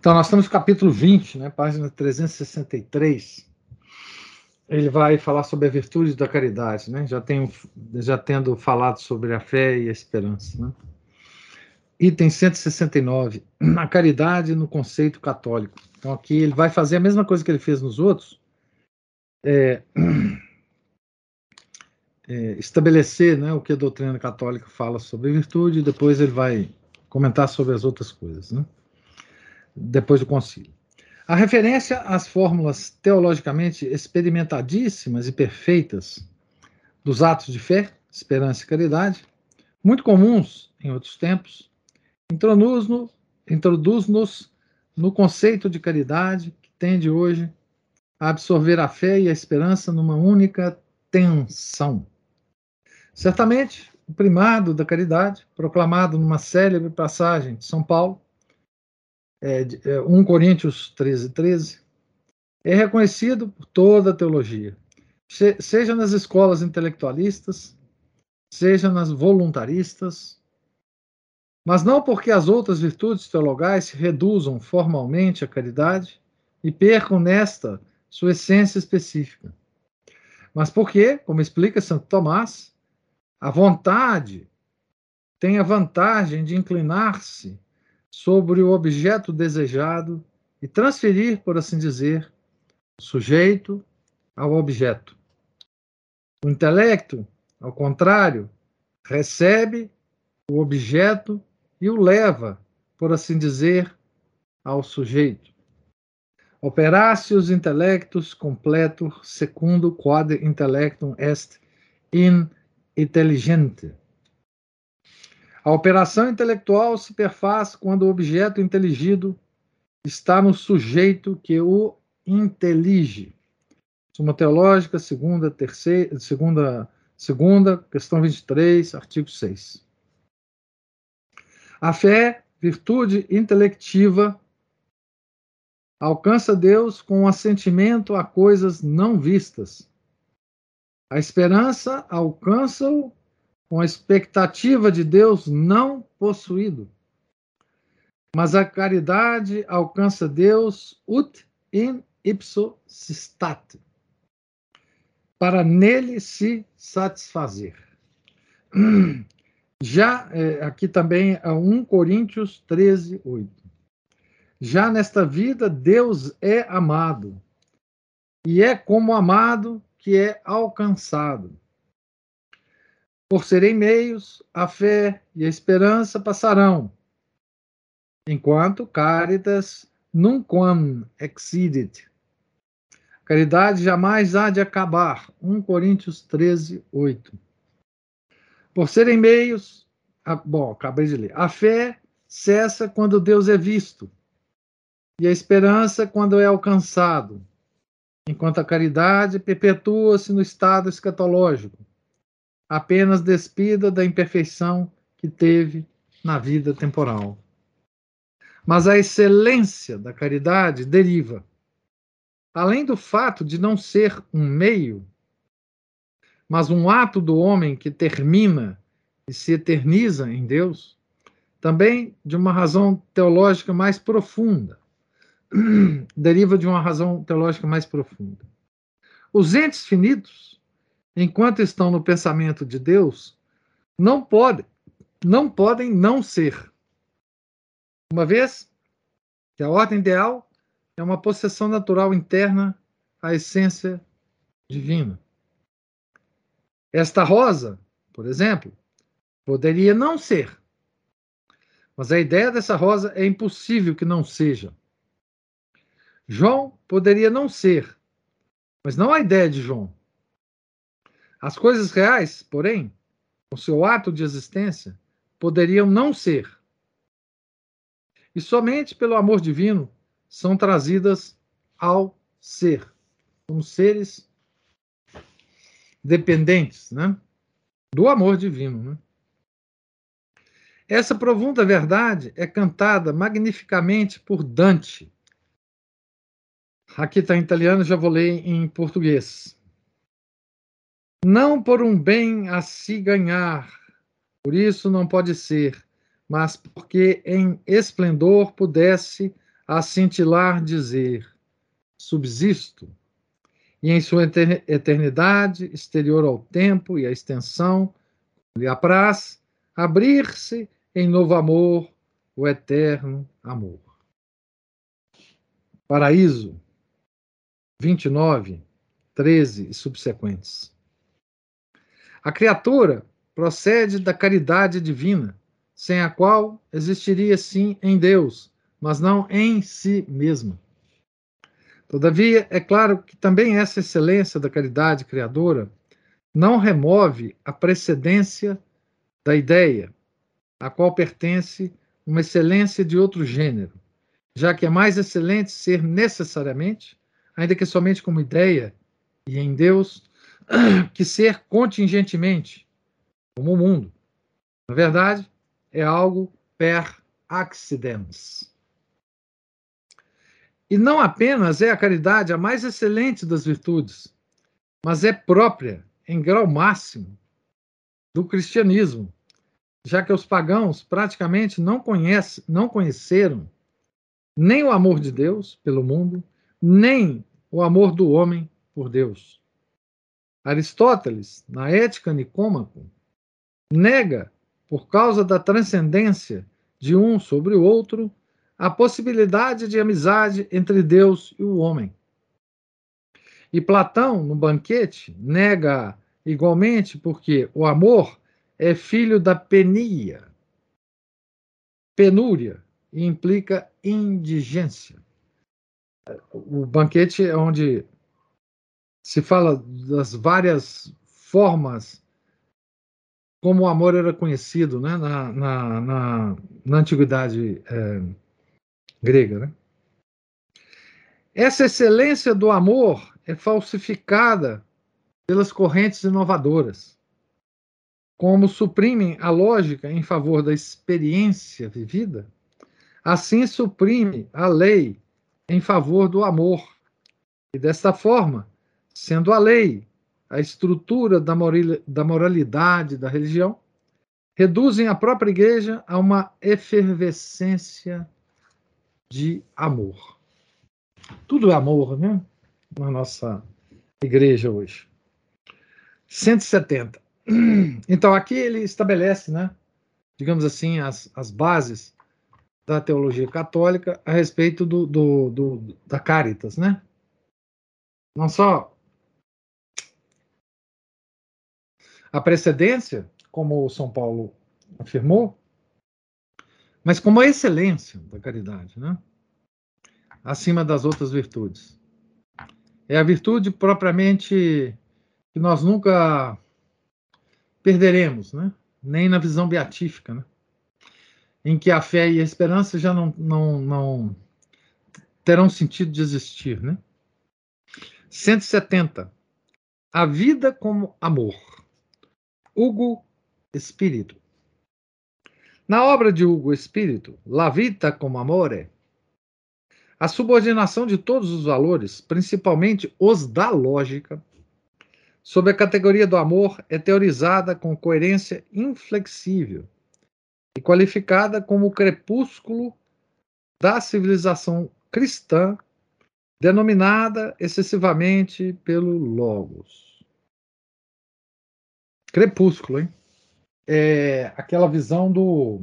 Então, nós estamos no capítulo 20, né, página 363. Ele vai falar sobre a virtude da caridade, né? Já, tenho, já tendo falado sobre a fé e a esperança. Né? Item 169, a caridade no conceito católico. Então, aqui ele vai fazer a mesma coisa que ele fez nos outros, é, é, estabelecer né, o que a doutrina católica fala sobre virtude, e depois ele vai comentar sobre as outras coisas. Né? Depois do concílio. A referência às fórmulas teologicamente experimentadíssimas e perfeitas dos atos de fé, esperança e caridade, muito comuns em outros tempos, introduz-nos introduz no conceito de caridade que tende hoje a absorver a fé e a esperança numa única tensão. Certamente, o primado da caridade, proclamado numa célebre passagem de São Paulo, é, 1 é, Coríntios 13, 13, é reconhecido por toda a teologia, seja nas escolas intelectualistas, seja nas voluntaristas, mas não porque as outras virtudes teologais se reduzam formalmente à caridade e percam nesta sua essência específica, mas porque, como explica Santo Tomás, a vontade tem a vantagem de inclinar-se sobre o objeto desejado e transferir, por assim dizer, o sujeito ao objeto. O intelecto, ao contrário, recebe o objeto e o leva, por assim dizer, ao sujeito. Operatio intellectus completo secundo quod intellectum est in intelligente. A operação intelectual se perfaz quando o objeto inteligido está no sujeito que o intelige. Suma Teológica, segunda, terceira, segunda, segunda, questão 23, artigo 6. A fé, virtude intelectiva, alcança Deus com o assentimento a coisas não vistas. A esperança alcança-o com a expectativa de Deus não possuído. Mas a caridade alcança Deus ut in ipso sistat, para nele se satisfazer. Já é, aqui também é 1 Coríntios 13, 8. Já nesta vida, Deus é amado, e é como amado que é alcançado. Por serem meios, a fé e a esperança passarão, enquanto caritas nunquam excidit. Caridade jamais há de acabar. 1 Coríntios 13, 8. Por serem meios, a, bom, acabei de ler. A fé cessa quando Deus é visto, e a esperança quando é alcançado, enquanto a caridade perpetua-se no estado escatológico apenas despida da imperfeição que teve na vida temporal. Mas a excelência da caridade deriva, além do fato de não ser um meio, mas um ato do homem que termina e se eterniza em Deus, também de uma razão teológica mais profunda. Deriva de uma razão teológica mais profunda. Os entes finitos enquanto estão no pensamento de Deus, não podem, não podem não ser. Uma vez que a ordem ideal é uma possessão natural interna à essência divina. Esta rosa, por exemplo, poderia não ser. Mas a ideia dessa rosa é impossível que não seja. João poderia não ser, mas não a ideia de João. As coisas reais, porém, o seu ato de existência, poderiam não ser. e somente pelo amor divino são trazidas ao ser. Somos seres dependentes né? do amor divino. Né? Essa profunda verdade é cantada magnificamente por Dante. Aqui está em italiano, já vou ler em português. Não por um bem a se ganhar, por isso não pode ser, mas porque em esplendor pudesse a cintilar dizer: subsisto, e em sua eternidade, exterior ao tempo e à extensão, lhe apraz abrir-se em novo amor, o eterno amor. Paraíso 29, 13 e subsequentes. A criatura procede da caridade divina, sem a qual existiria sim em Deus, mas não em si mesma. Todavia, é claro que também essa excelência da caridade criadora não remove a precedência da ideia, a qual pertence uma excelência de outro gênero, já que é mais excelente ser necessariamente, ainda que somente como ideia e em Deus, que ser contingentemente, como o mundo. Na verdade, é algo per accidens. E não apenas é a caridade a mais excelente das virtudes, mas é própria, em grau máximo, do cristianismo, já que os pagãos praticamente não, conhece, não conheceram nem o amor de Deus pelo mundo, nem o amor do homem por Deus. Aristóteles, na Ética Nicômaco, nega, por causa da transcendência de um sobre o outro, a possibilidade de amizade entre Deus e o homem. E Platão, no banquete, nega igualmente porque o amor é filho da penia, penúria, e implica indigência. O banquete é onde se fala das várias formas como o amor era conhecido né, na, na, na, na antiguidade é, grega. Né? Essa excelência do amor é falsificada pelas correntes inovadoras como suprimem a lógica em favor da experiência vivida, assim suprime a lei em favor do amor. E desta forma, sendo a lei a estrutura da moralidade da religião, reduzem a própria igreja a uma efervescência de amor. Tudo é amor, né? Na nossa igreja hoje. 170. Então, aqui ele estabelece, né, digamos assim, as, as bases da teologia católica a respeito do, do, do, da caritas, né? Não só a precedência, como o São Paulo afirmou, mas como a excelência da caridade, né? Acima das outras virtudes. É a virtude propriamente que nós nunca perderemos, né? nem na visão beatífica, né? em que a fé e a esperança já não, não, não terão sentido de existir. Né? 170. A vida como amor. Hugo Espírito. Na obra de Hugo Espírito, La Vita como Amore, a subordinação de todos os valores, principalmente os da lógica, sob a categoria do amor, é teorizada com coerência inflexível e qualificada como o crepúsculo da civilização cristã, denominada excessivamente pelo Logos. Crepúsculo, hein? É aquela visão do.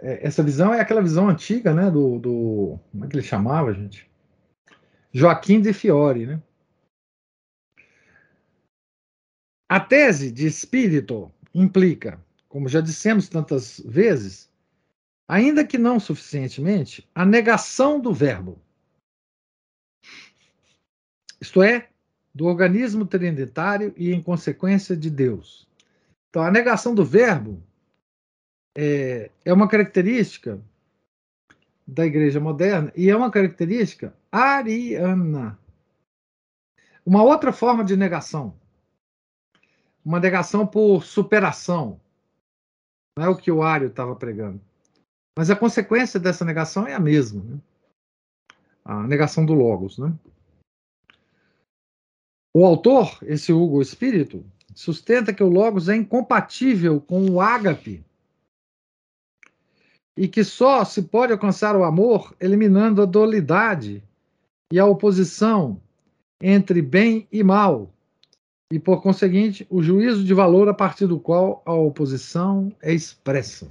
É, essa visão é aquela visão antiga, né? Do, do. Como é que ele chamava, gente? Joaquim de Fiore, né? A tese de espírito implica, como já dissemos tantas vezes, ainda que não suficientemente, a negação do verbo. Isto é, do organismo trinitário e, em consequência, de Deus. Então, a negação do verbo é, é uma característica da igreja moderna e é uma característica ariana. Uma outra forma de negação. Uma negação por superação. Não é o que o Ário estava pregando. Mas a consequência dessa negação é a mesma. Né? A negação do Logos. Né? O autor, esse Hugo Espírito, sustenta que o Logos é incompatível com o ágape e que só se pode alcançar o amor eliminando a dualidade e a oposição entre bem e mal, e por conseguinte, o juízo de valor a partir do qual a oposição é expressa.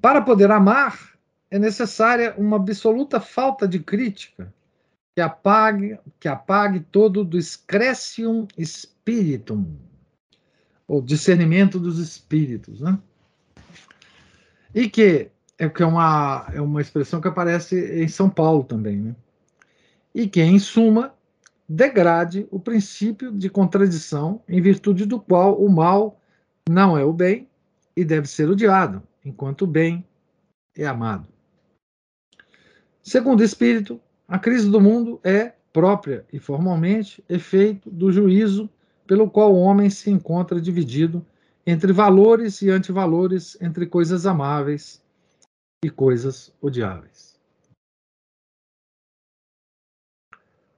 Para poder amar, é necessária uma absoluta falta de crítica que apague, que apague todo do discretium spiritum, ou discernimento dos espíritos, né? E que é que é uma, é uma expressão que aparece em São Paulo também, né? E que, em suma, degrade o princípio de contradição em virtude do qual o mal não é o bem e deve ser odiado, enquanto o bem é amado. Segundo o Espírito, a crise do mundo é própria e formalmente efeito do juízo pelo qual o homem se encontra dividido entre valores e antivalores, entre coisas amáveis e coisas odiáveis.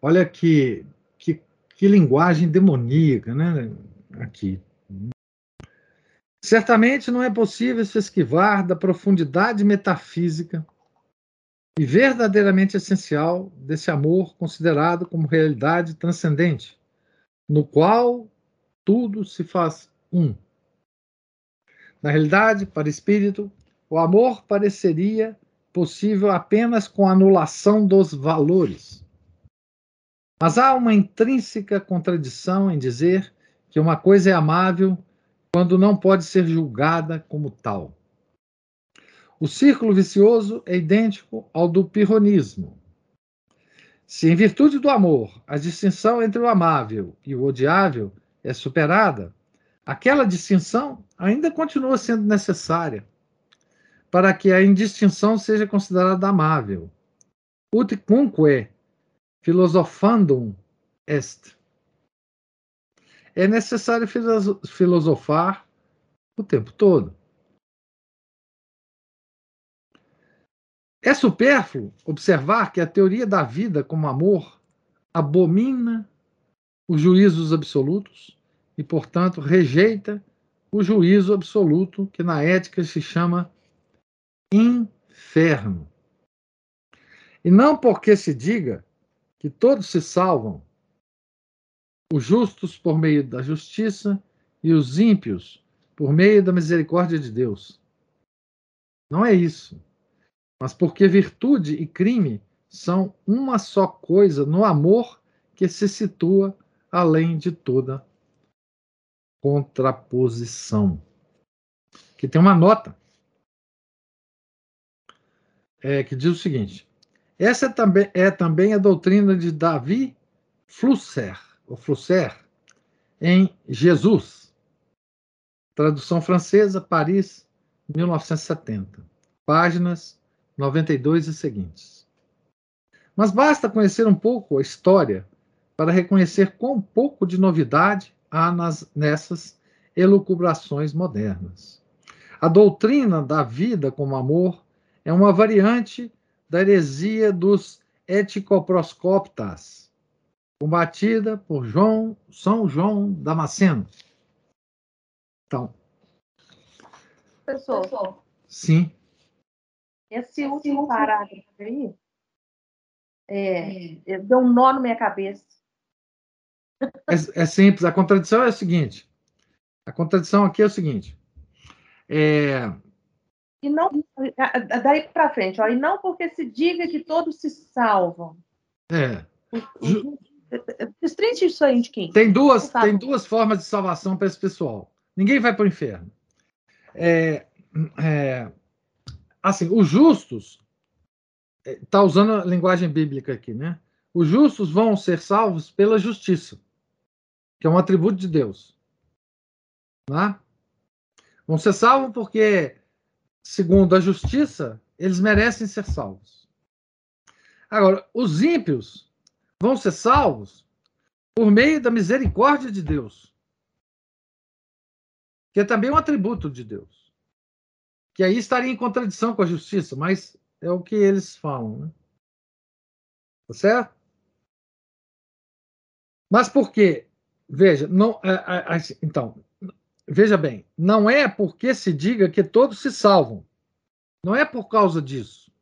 Olha que, que, que linguagem demoníaca, né? Aqui. Certamente não é possível se esquivar da profundidade metafísica e verdadeiramente essencial desse amor considerado como realidade transcendente, no qual tudo se faz um. Na realidade, para espírito, o amor pareceria possível apenas com a anulação dos valores. Mas há uma intrínseca contradição em dizer que uma coisa é amável quando não pode ser julgada como tal. O círculo vicioso é idêntico ao do pirronismo. Se, em virtude do amor, a distinção entre o amável e o odiável é superada, aquela distinção ainda continua sendo necessária para que a indistinção seja considerada amável. Ut cunque filosofandum est. É necessário filosofar o tempo todo. É supérfluo observar que a teoria da vida como amor abomina os juízos absolutos e, portanto, rejeita o juízo absoluto, que na ética se chama inferno. E não porque se diga que todos se salvam, os justos por meio da justiça e os ímpios por meio da misericórdia de Deus. Não é isso. Mas porque virtude e crime são uma só coisa no amor que se situa além de toda contraposição. Que tem uma nota é, que diz o seguinte: essa é também, é também a doutrina de Davi Flusser, ou Flusser, em Jesus. Tradução francesa, Paris, 1970. Páginas 92 e seguintes. Mas basta conhecer um pouco a história para reconhecer quão pouco de novidade há nas, nessas elucubrações modernas. A doutrina da vida como amor é uma variante da heresia dos eticoproscoptas, combatida por João, São João Damasceno. Então. Professor. Sim. Esse último parágrafo aí é, é, deu um nó na minha cabeça. É, é, simples. A contradição é a seguinte. A contradição aqui é o seguinte. É, e não daí para frente, ó, e não porque se diga que todos se salvam. É. Destrinche isso aí, de quem? Tem duas, tem duas formas de salvação para esse pessoal. Ninguém vai para o inferno. É, é, assim, os justos, está é, usando a linguagem bíblica aqui, né? Os justos vão ser salvos pela justiça, que é um atributo de Deus. Né? Vão ser salvos porque, segundo a justiça, eles merecem ser salvos. Agora, os ímpios vão ser salvos por meio da misericórdia de Deus, que é também um atributo de Deus, que aí estaria em contradição com a justiça, mas é o que eles falam, né? Tá certo? Mas por quê? Veja, não, então, veja bem, não é porque se diga que todos se salvam. Não é por causa disso.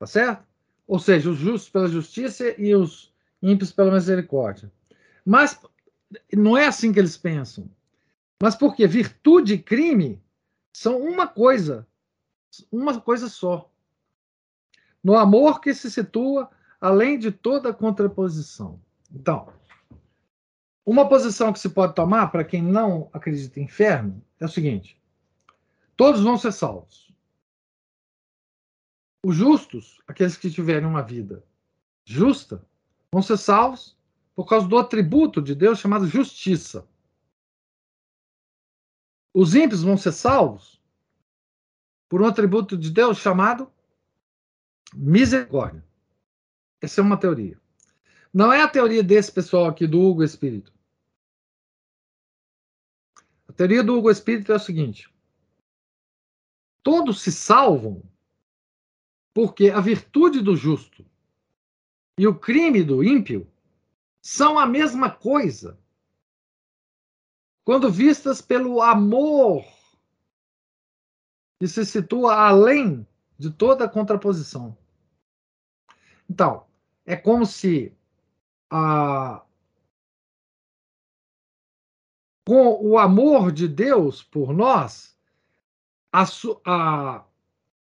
Tá certo? Ou seja, os justos pela justiça e os ímpios pela misericórdia. Mas não é assim que eles pensam. Mas porque virtude e crime são uma coisa, uma coisa só. No amor que se situa além de toda contraposição. Então, uma posição que se pode tomar para quem não acredita em inferno é o seguinte: todos vão ser salvos. Os justos, aqueles que tiverem uma vida justa, vão ser salvos por causa do atributo de Deus chamado justiça. Os ímpios vão ser salvos por um atributo de Deus chamado misericórdia. Essa é uma teoria. Não é a teoria desse pessoal aqui do Hugo Espírito. A teoria do Hugo Espírito é o seguinte: todos se salvam porque a virtude do justo e o crime do ímpio são a mesma coisa quando vistas pelo amor que se situa além de toda contraposição. Então, é como se a, com o amor de Deus por nós, a, a,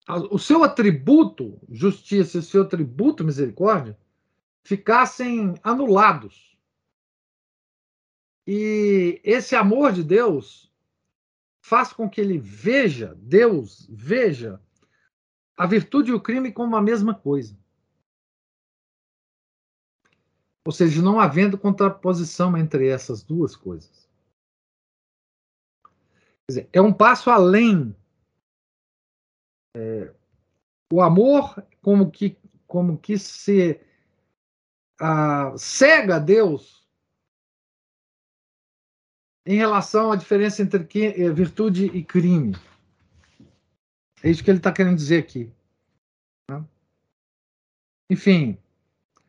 a, o seu atributo, justiça, e o seu atributo, misericórdia, ficassem anulados. E esse amor de Deus faz com que ele veja, Deus veja, a virtude e o crime como a mesma coisa. Ou seja, não havendo contraposição entre essas duas coisas. Dizer, é um passo além. É, o amor, como que, como que se a, cega a Deus em relação à diferença entre é, virtude e crime. É isso que ele está querendo dizer aqui. Né? Enfim.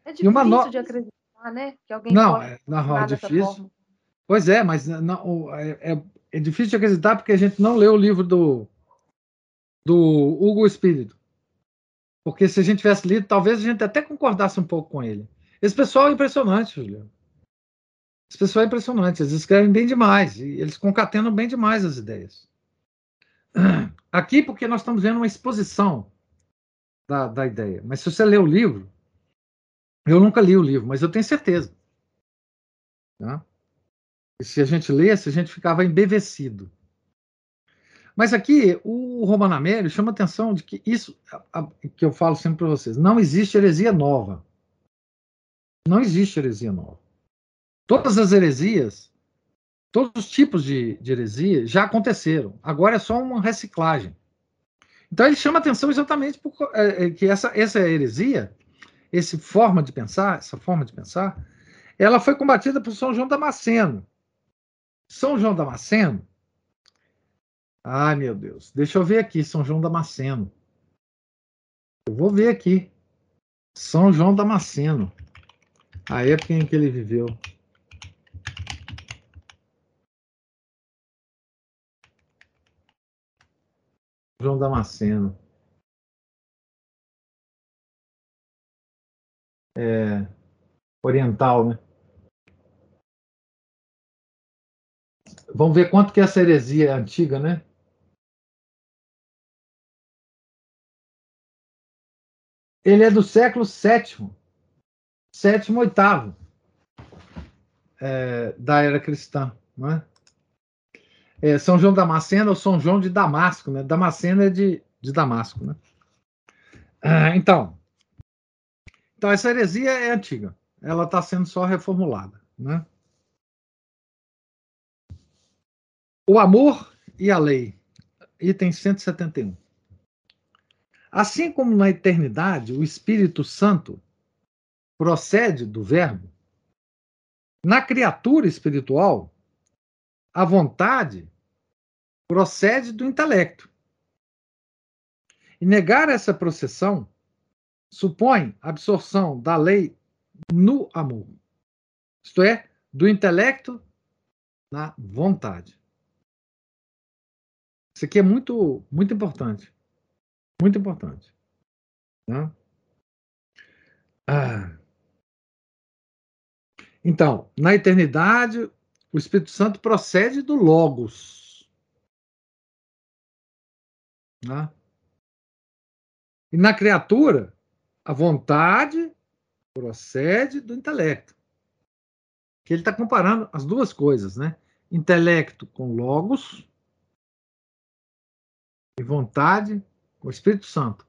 É difícil uma no... de acreditar né? Que alguém não, é, não, é difícil. Pois é, mas não, é, é, é, difícil de acreditar porque a gente não leu o livro do, do Hugo Espírito. Porque se a gente tivesse lido, talvez a gente até concordasse um pouco com ele. Esse pessoal é impressionante, Juliano. Esse pessoal é impressionante. Eles escrevem bem demais. E eles concatenam bem demais as ideias. Aqui, porque nós estamos vendo uma exposição da, da ideia. Mas se você ler o livro, eu nunca li o livro, mas eu tenho certeza. Tá? E se a gente lesse, a gente ficava embevecido. Mas aqui, o Romanamério chama atenção de que isso, a, a, que eu falo sempre para vocês, não existe heresia nova. Não existe heresia nova. Todas as heresias, todos os tipos de, de heresia já aconteceram. Agora é só uma reciclagem. Então ele chama atenção exatamente por é, é, que essa, essa heresia essa forma de pensar, essa forma de pensar, ela foi combatida por São João Damasceno. São João Damasceno. Ai, meu Deus. Deixa eu ver aqui, São João Damasceno. Eu vou ver aqui. São João Damasceno. A época em que ele viveu. João Damasceno. é, oriental, né? Vamos ver quanto que essa heresia é antiga, né? Ele é do século VII, sétimo, oitavo é, da era cristã, não é? É? São João Damasceno ou São João de Damasco, né? Damasceno é de, de Damasco, né? Ah, então, então, essa heresia é antiga. Ela está sendo só reformulada. Né? O amor e a lei. Item 171. Assim como na eternidade o Espírito Santo procede do Verbo, na criatura espiritual, a vontade procede do intelecto. E negar essa processão supõe absorção da lei no amor, isto é, do intelecto na vontade. Isso aqui é muito, muito importante. Muito importante. Né? Ah. Então, na eternidade, o Espírito Santo procede do Logos. Né? E na criatura, a vontade procede do intelecto. Que ele está comparando as duas coisas, né? Intelecto com logos e vontade com o Espírito Santo.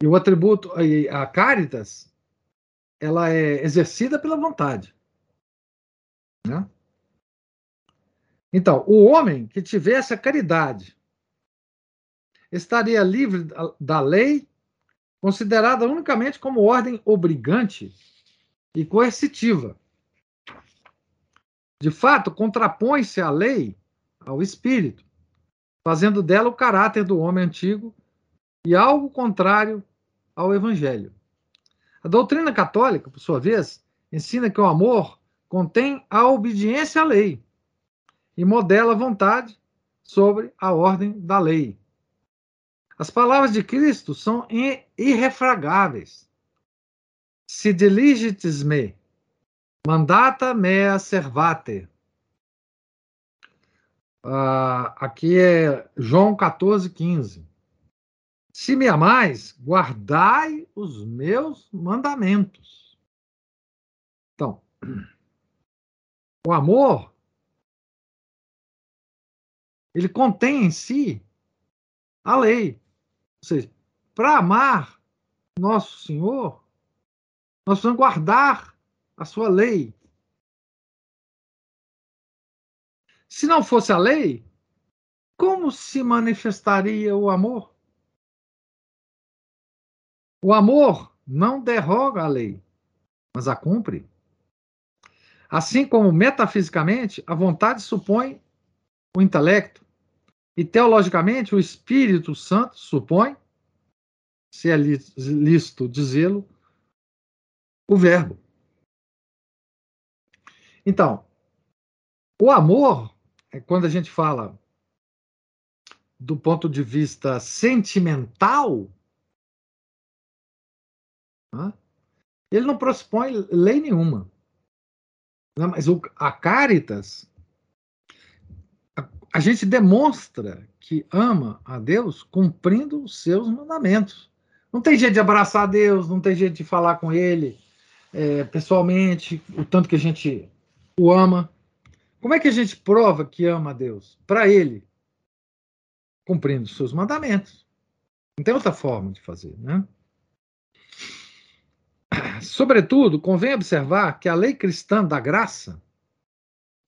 E o atributo, a caritas, ela é exercida pela vontade. Né? Então, o homem que tivesse a caridade estaria livre da lei, considerada unicamente como ordem obrigante e coercitiva. De fato, contrapõe-se a lei ao espírito, fazendo dela o caráter do homem antigo e algo contrário ao evangelho. A doutrina católica, por sua vez, ensina que o amor contém a obediência à lei e modela a vontade sobre a ordem da lei. As palavras de Cristo são irrefragáveis. Se diligites me, mandata mea servate. Uh, aqui é João 14, 15. Se me amais, guardai os meus mandamentos. Então, o amor, ele contém em si a lei. Ou seja, para amar nosso Senhor, nós precisamos guardar a sua lei. Se não fosse a lei, como se manifestaria o amor? O amor não derroga a lei, mas a cumpre. Assim como metafisicamente, a vontade supõe o intelecto, e teologicamente, o Espírito Santo supõe, se é lícito dizê-lo, o Verbo. Então, o amor, é quando a gente fala do ponto de vista sentimental, ele não pressupõe lei nenhuma. Mas o, a Caritas, a, a gente demonstra que ama a Deus cumprindo os seus mandamentos. Não tem jeito de abraçar a Deus, não tem jeito de falar com Ele é, pessoalmente, o tanto que a gente o ama. Como é que a gente prova que ama a Deus? Para Ele, cumprindo os seus mandamentos. Não tem outra forma de fazer, né? Sobretudo, convém observar que a lei cristã da graça,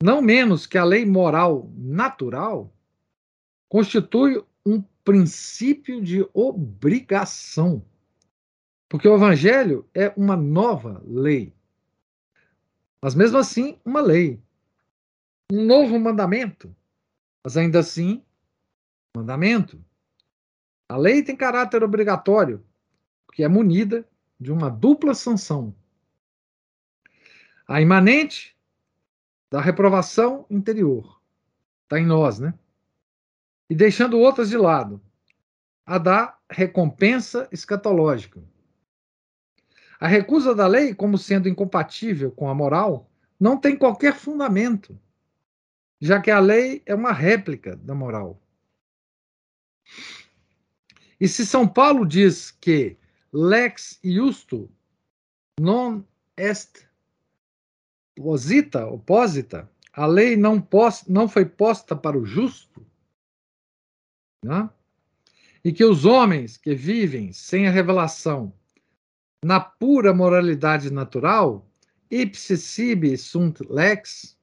não menos que a lei moral natural, constitui um princípio de obrigação. Porque o evangelho é uma nova lei. Mas mesmo assim, uma lei. Um novo mandamento. Mas ainda assim, mandamento. A lei tem caráter obrigatório, porque é munida de uma dupla sanção. A imanente da reprovação interior. Está em nós, né? E deixando outras de lado. A da recompensa escatológica. A recusa da lei, como sendo incompatível com a moral, não tem qualquer fundamento, já que a lei é uma réplica da moral. E se São Paulo diz que lex iusto non est posita, oposita, a lei não, pos, não foi posta para o justo, né? e que os homens que vivem sem a revelação na pura moralidade natural, ipse sibi sunt lex,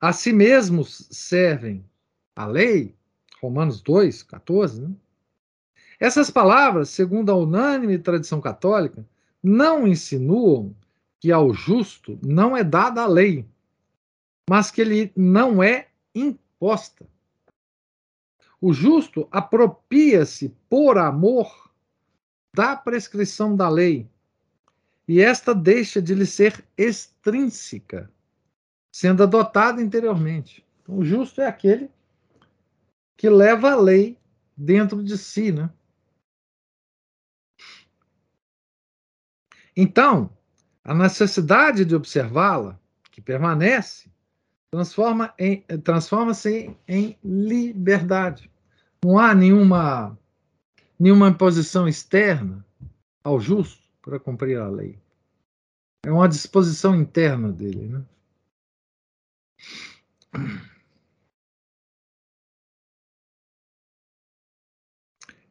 a si mesmos servem a lei, Romanos 2, 14, né? Essas palavras, segundo a unânime tradição católica, não insinuam que ao justo não é dada a lei, mas que ele não é imposta. O justo apropria-se por amor da prescrição da lei, e esta deixa de lhe ser extrínseca, sendo adotada interiormente. Então, o justo é aquele que leva a lei dentro de si, né? Então, a necessidade de observá-la, que permanece, transforma transforma-se em, em liberdade. Não há nenhuma, nenhuma imposição externa ao justo para cumprir a lei. É uma disposição interna dele. Né?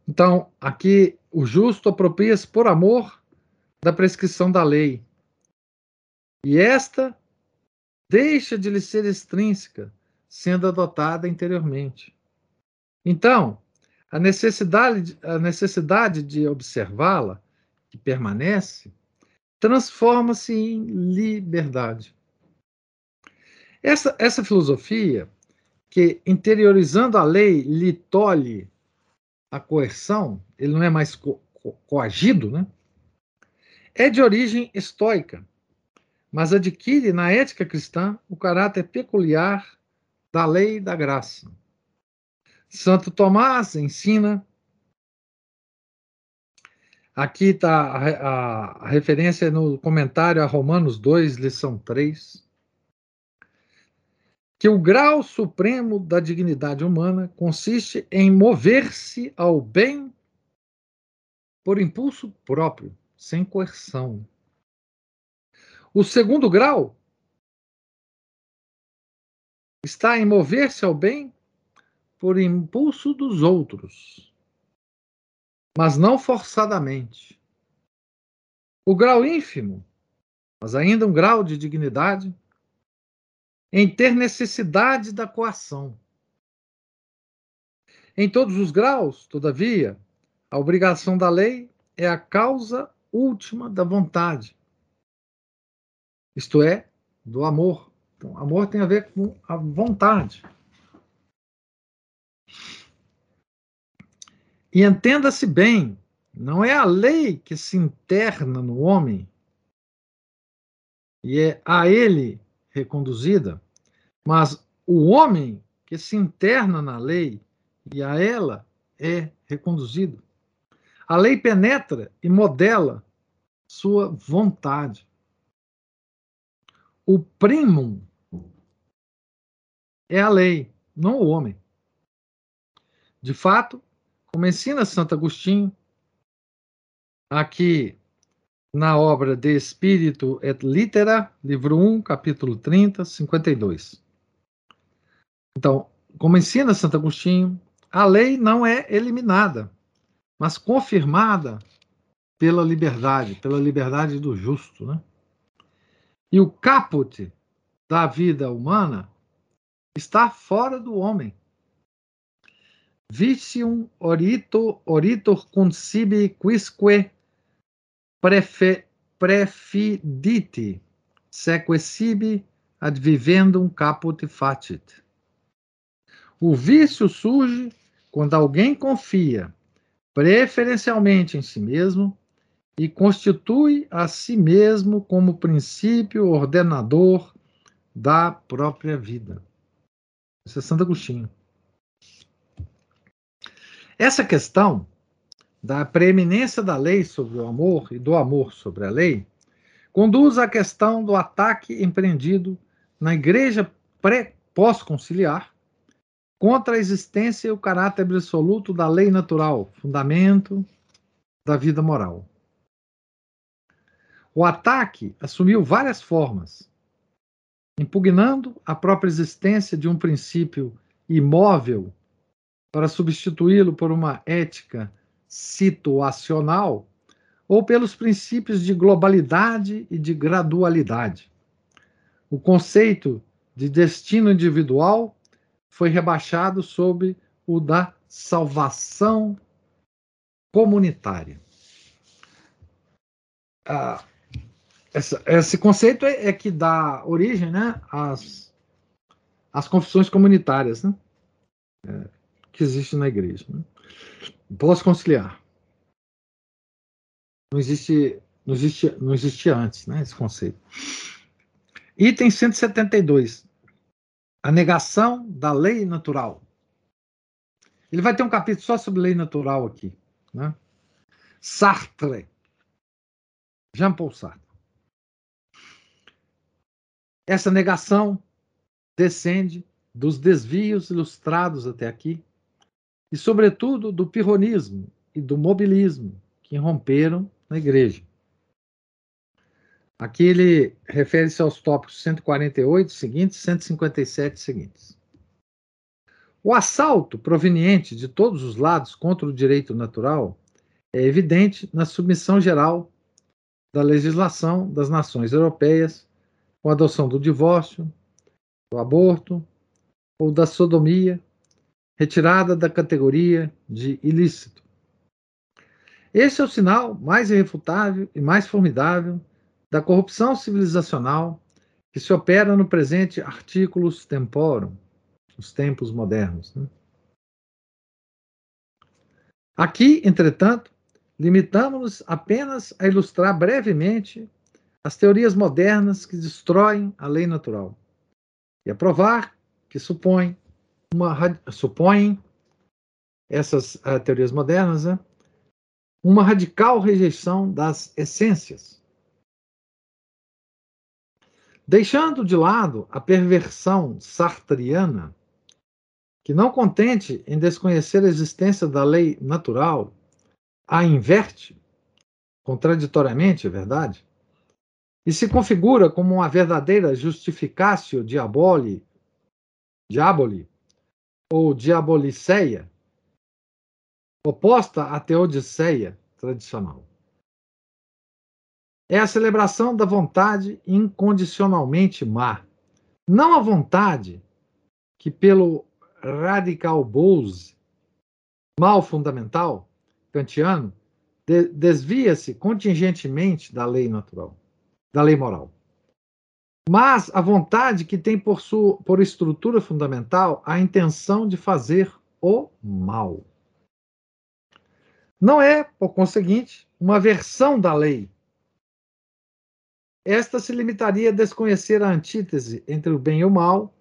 Então, aqui, o justo apropria-se por amor da prescrição da lei. E esta deixa de lhe ser extrínseca, sendo adotada interiormente. Então, a necessidade, a necessidade de observá-la, que permanece, transforma-se em liberdade. Essa, essa filosofia, que interiorizando a lei lhe tolhe a coerção, ele não é mais co co coagido, né? É de origem estoica, mas adquire na ética cristã o caráter peculiar da lei da graça. Santo Tomás ensina. Aqui está a, a, referência no comentário a Romanos 2, lição 3. Que o grau supremo da dignidade humana consiste em mover-se ao bem por impulso próprio, sem coerção. O segundo grau está em mover-se ao bem por impulso dos outros, mas não forçadamente. O grau ínfimo, mas ainda um grau de dignidade, em ter necessidade da coação. Em todos os graus, todavia, a obrigação da lei é a causa última da vontade, isto é, do amor. Então, amor tem a ver com a vontade. E entenda-se bem, não é a lei que se interna no homem e é a ele reconduzida, mas o homem que se interna na lei e a ela é reconduzido. A lei penetra e modela sua vontade. O primum é a lei, não o homem. De fato, como ensina Santo Agostinho, aqui na obra De Espírito et Litera, livro 1, capítulo 30, 52. Então, como ensina Santo Agostinho, a lei não é eliminada, mas confirmada pela liberdade, pela liberdade do justo. Né? E o caput da vida humana está fora do homem. Vicium orito, oritor concibi quisque prefe, prefiditi, seque sibi ad vivendum caput facit. O vício surge quando alguém confia preferencialmente em si mesmo e constitui a si mesmo como princípio ordenador da própria vida. Isso é Santo Agostinho. Essa questão da preeminência da lei sobre o amor e do amor sobre a lei conduz à questão do ataque empreendido na igreja pós-conciliar contra a existência e o caráter absoluto da lei natural, fundamento da vida moral. O ataque assumiu várias formas, impugnando a própria existência de um princípio imóvel para substituí-lo por uma ética situacional ou pelos princípios de globalidade e de gradualidade. O conceito de destino individual foi rebaixado sob o da salvação comunitária. Ah, essa, esse conceito é, é, que dá origem né, às, às confissões comunitárias né, é, que existem na igreja. Né. Posso conciliar. Não existe, não existe, não existe antes né, esse conceito. Item 172. A negação da lei natural. Ele vai ter um capítulo só sobre lei natural aqui. Né? Sartre. Jean-Paul Sartre. Essa negação descende dos desvios ilustrados até aqui e, sobretudo, do pirronismo e do mobilismo que romperam na igreja. Aqui ele refere-se aos tópicos 148 seguintes, 157 seguintes. O assalto proveniente de todos os lados contra o direito natural é evidente na submissão geral da legislação das nações europeias com a adoção do divórcio, do aborto ou da sodomia, retirada da categoria de ilícito. Esse é o sinal mais irrefutável e mais formidável da corrupção civilizacional que se opera no presente artículos temporum, os tempos modernos. Né? Aqui, entretanto, limitamos-nos apenas a ilustrar brevemente as teorias modernas que destroem a lei natural e a provar que supõem uma supõem essas uh, teorias modernas né, uma radical rejeição das essências Deixando de lado a perversão sartriana, que não contente em desconhecer a existência da lei natural, a inverte, contraditoriamente, é verdade, e se configura como uma verdadeira justificatio diaboli, diaboli ou diaboliceia, oposta à teodiceia tradicional é a celebração da vontade incondicionalmente má. Não a vontade que, pelo radical Bose, mal fundamental, kantiano, de, desvia-se contingentemente da lei natural, da lei moral. Mas a vontade que tem por, sua, por estrutura fundamental a intenção de fazer o mal. Não é, por conseguinte, uma versão da lei, esta se limitaria a desconhecer a antítese entre o bem e o mal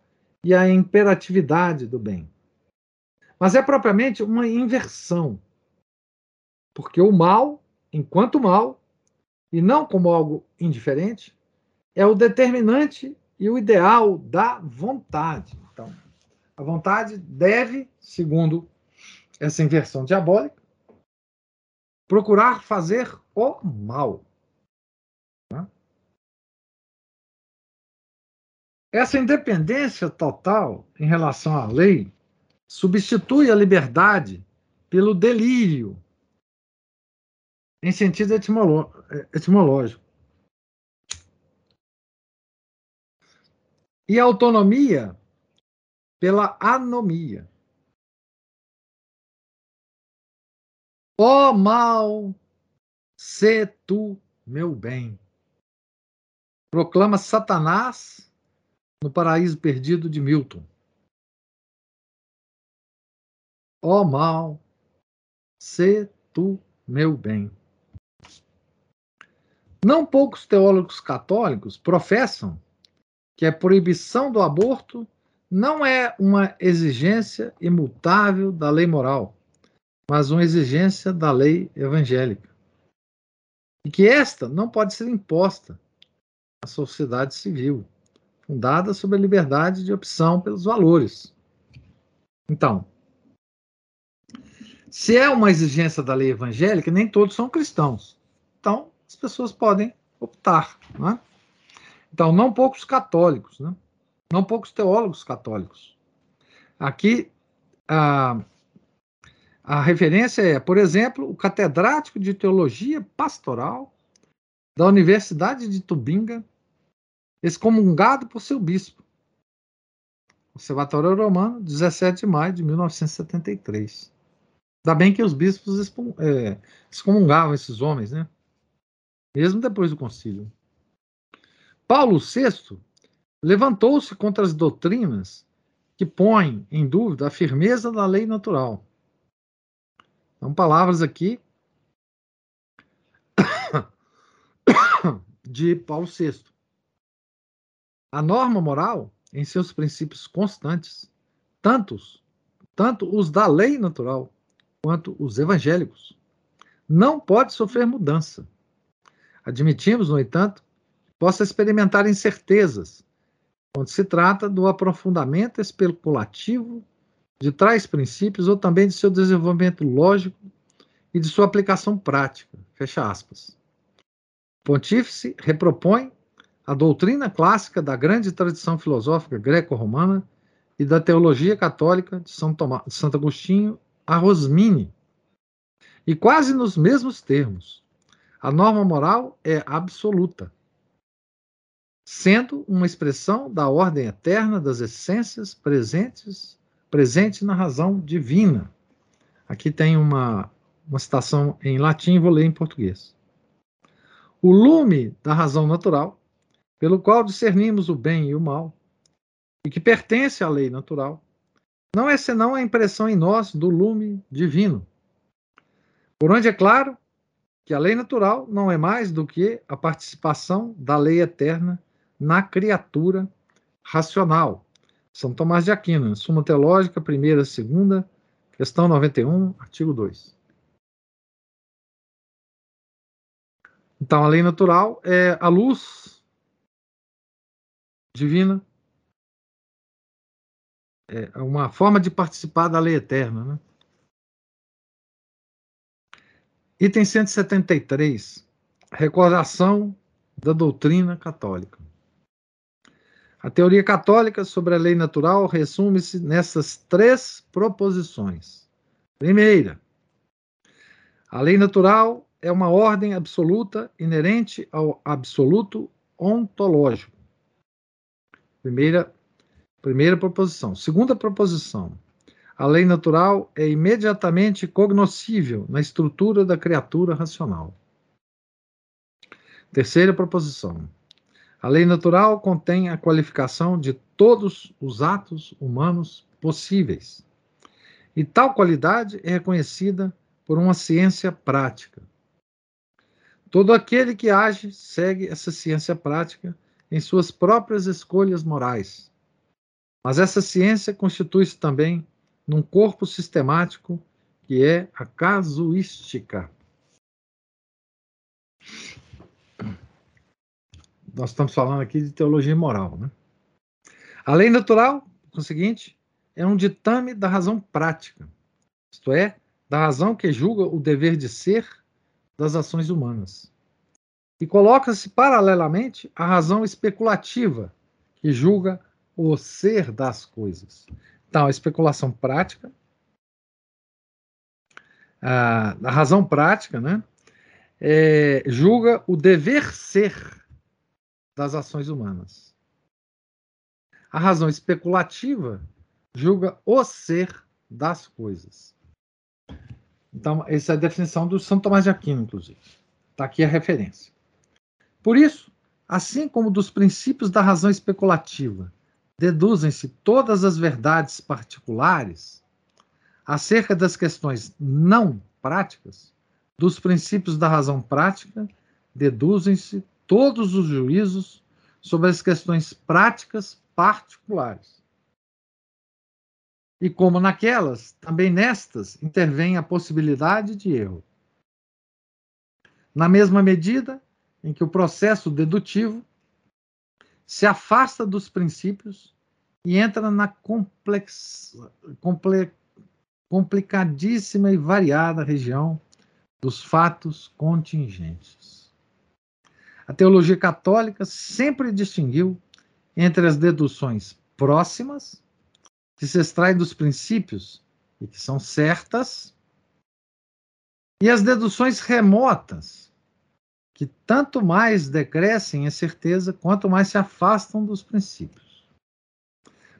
e a imperatividade do bem. Mas é propriamente uma inversão. Porque o mal, enquanto mal, e não como algo indiferente, é o determinante e o ideal da vontade. Então, a vontade deve, segundo essa inversão diabólica, procurar fazer o mal. Essa independência total em relação à lei substitui a liberdade pelo delírio, em sentido etimológico. E a autonomia pela anomia. Ó oh, mal, se tu meu bem. Proclama Satanás no Paraíso Perdido de Milton. Ó oh, mal, se tu meu bem. Não poucos teólogos católicos professam que a proibição do aborto não é uma exigência imutável da lei moral, mas uma exigência da lei evangélica. E que esta não pode ser imposta à sociedade civil fundada sobre a liberdade de opção pelos valores. Então, se é uma exigência da lei evangélica, nem todos são cristãos. Então, as pessoas podem optar. Né? Então, não poucos católicos, né? não poucos teólogos católicos. Aqui, a, a referência é, por exemplo, o catedrático de teologia pastoral da Universidade de Tubinga, excomungado por seu bispo, Observatório Romano, 17 de maio de 1973. Ainda bem que os bispos é, excomungavam esses homens, né? Mesmo depois do concílio. Paulo VI levantou-se contra as doutrinas que põem em dúvida a firmeza da lei natural. São palavras aqui de Paulo VI. A norma moral, em seus princípios constantes, tantos, tanto os da lei natural quanto os evangélicos, não pode sofrer mudança. Admitimos, no entanto, que possa experimentar incertezas quando se trata do aprofundamento especulativo de tais princípios ou também de seu desenvolvimento lógico e de sua aplicação prática. Fecha aspas. O pontífice repropõe a doutrina clássica da grande tradição filosófica greco-romana e da teologia católica de, São Tomás, de Santo Agostinho a Rosmini. E quase nos mesmos termos. A norma moral é absoluta, sendo uma expressão da ordem eterna das essências presentes presente na razão divina. Aqui tem uma, uma citação em latim, vou ler em português. O lume da razão natural, pelo qual discernimos o bem e o mal, e que pertence à lei natural, não é senão a impressão em nós do lume divino. Por onde é claro que a lei natural não é mais do que a participação da lei eterna na criatura racional. São Tomás de Aquino, Suma Teológica, primeira, segunda, questão 91, artigo 2. Então, a lei natural é a luz divina é uma forma de participar da lei eterna. Né? Item 173. Recordação da doutrina católica. A teoria católica sobre a lei natural resume-se nessas três proposições. Primeira, a lei natural é uma ordem absoluta inerente ao absoluto ontológico. Primeira Primeira proposição. Segunda proposição. A lei natural é imediatamente cognoscível na estrutura da criatura racional. Terceira proposição. A lei natural contém a qualificação de todos os atos humanos possíveis. E tal qualidade é reconhecida por uma ciência prática. Todo aquele que age segue essa ciência prática em suas próprias escolhas morais mas essa ciência constitui-se também num corpo sistemático que é a casuística. Nós estamos falando aqui de teologia moral, né? A lei natural, o seguinte, é um ditame da razão prática, isto é, da razão que julga o dever de ser das ações humanas. E coloca-se paralelamente a razão especulativa, que julga o ser das coisas. Então, a especulação prática, a, razão prática, né, é, julga o dever ser das ações humanas. A razão especulativa julga o ser das coisas. Então, essa é a definição do São Tomás de Aquino, inclusive. Está aqui a referência. Por isso, assim como dos princípios da razão especulativa deduzem-se todas as verdades particulares acerca das questões não práticas, dos princípios da razão prática, deduzem-se todos os juízos sobre as questões práticas particulares. E como naquelas, também nestas intervém a possibilidade de erro. Na mesma medida em que o processo dedutivo se afasta dos princípios e entra na complex, comple, complicadíssima e variada região dos fatos contingentes. A teologia católica sempre distinguiu entre as deduções próximas, que se extraem dos princípios e que são certas, e as deduções remotas, que tanto mais decrescem em certeza quanto mais se afastam dos princípios.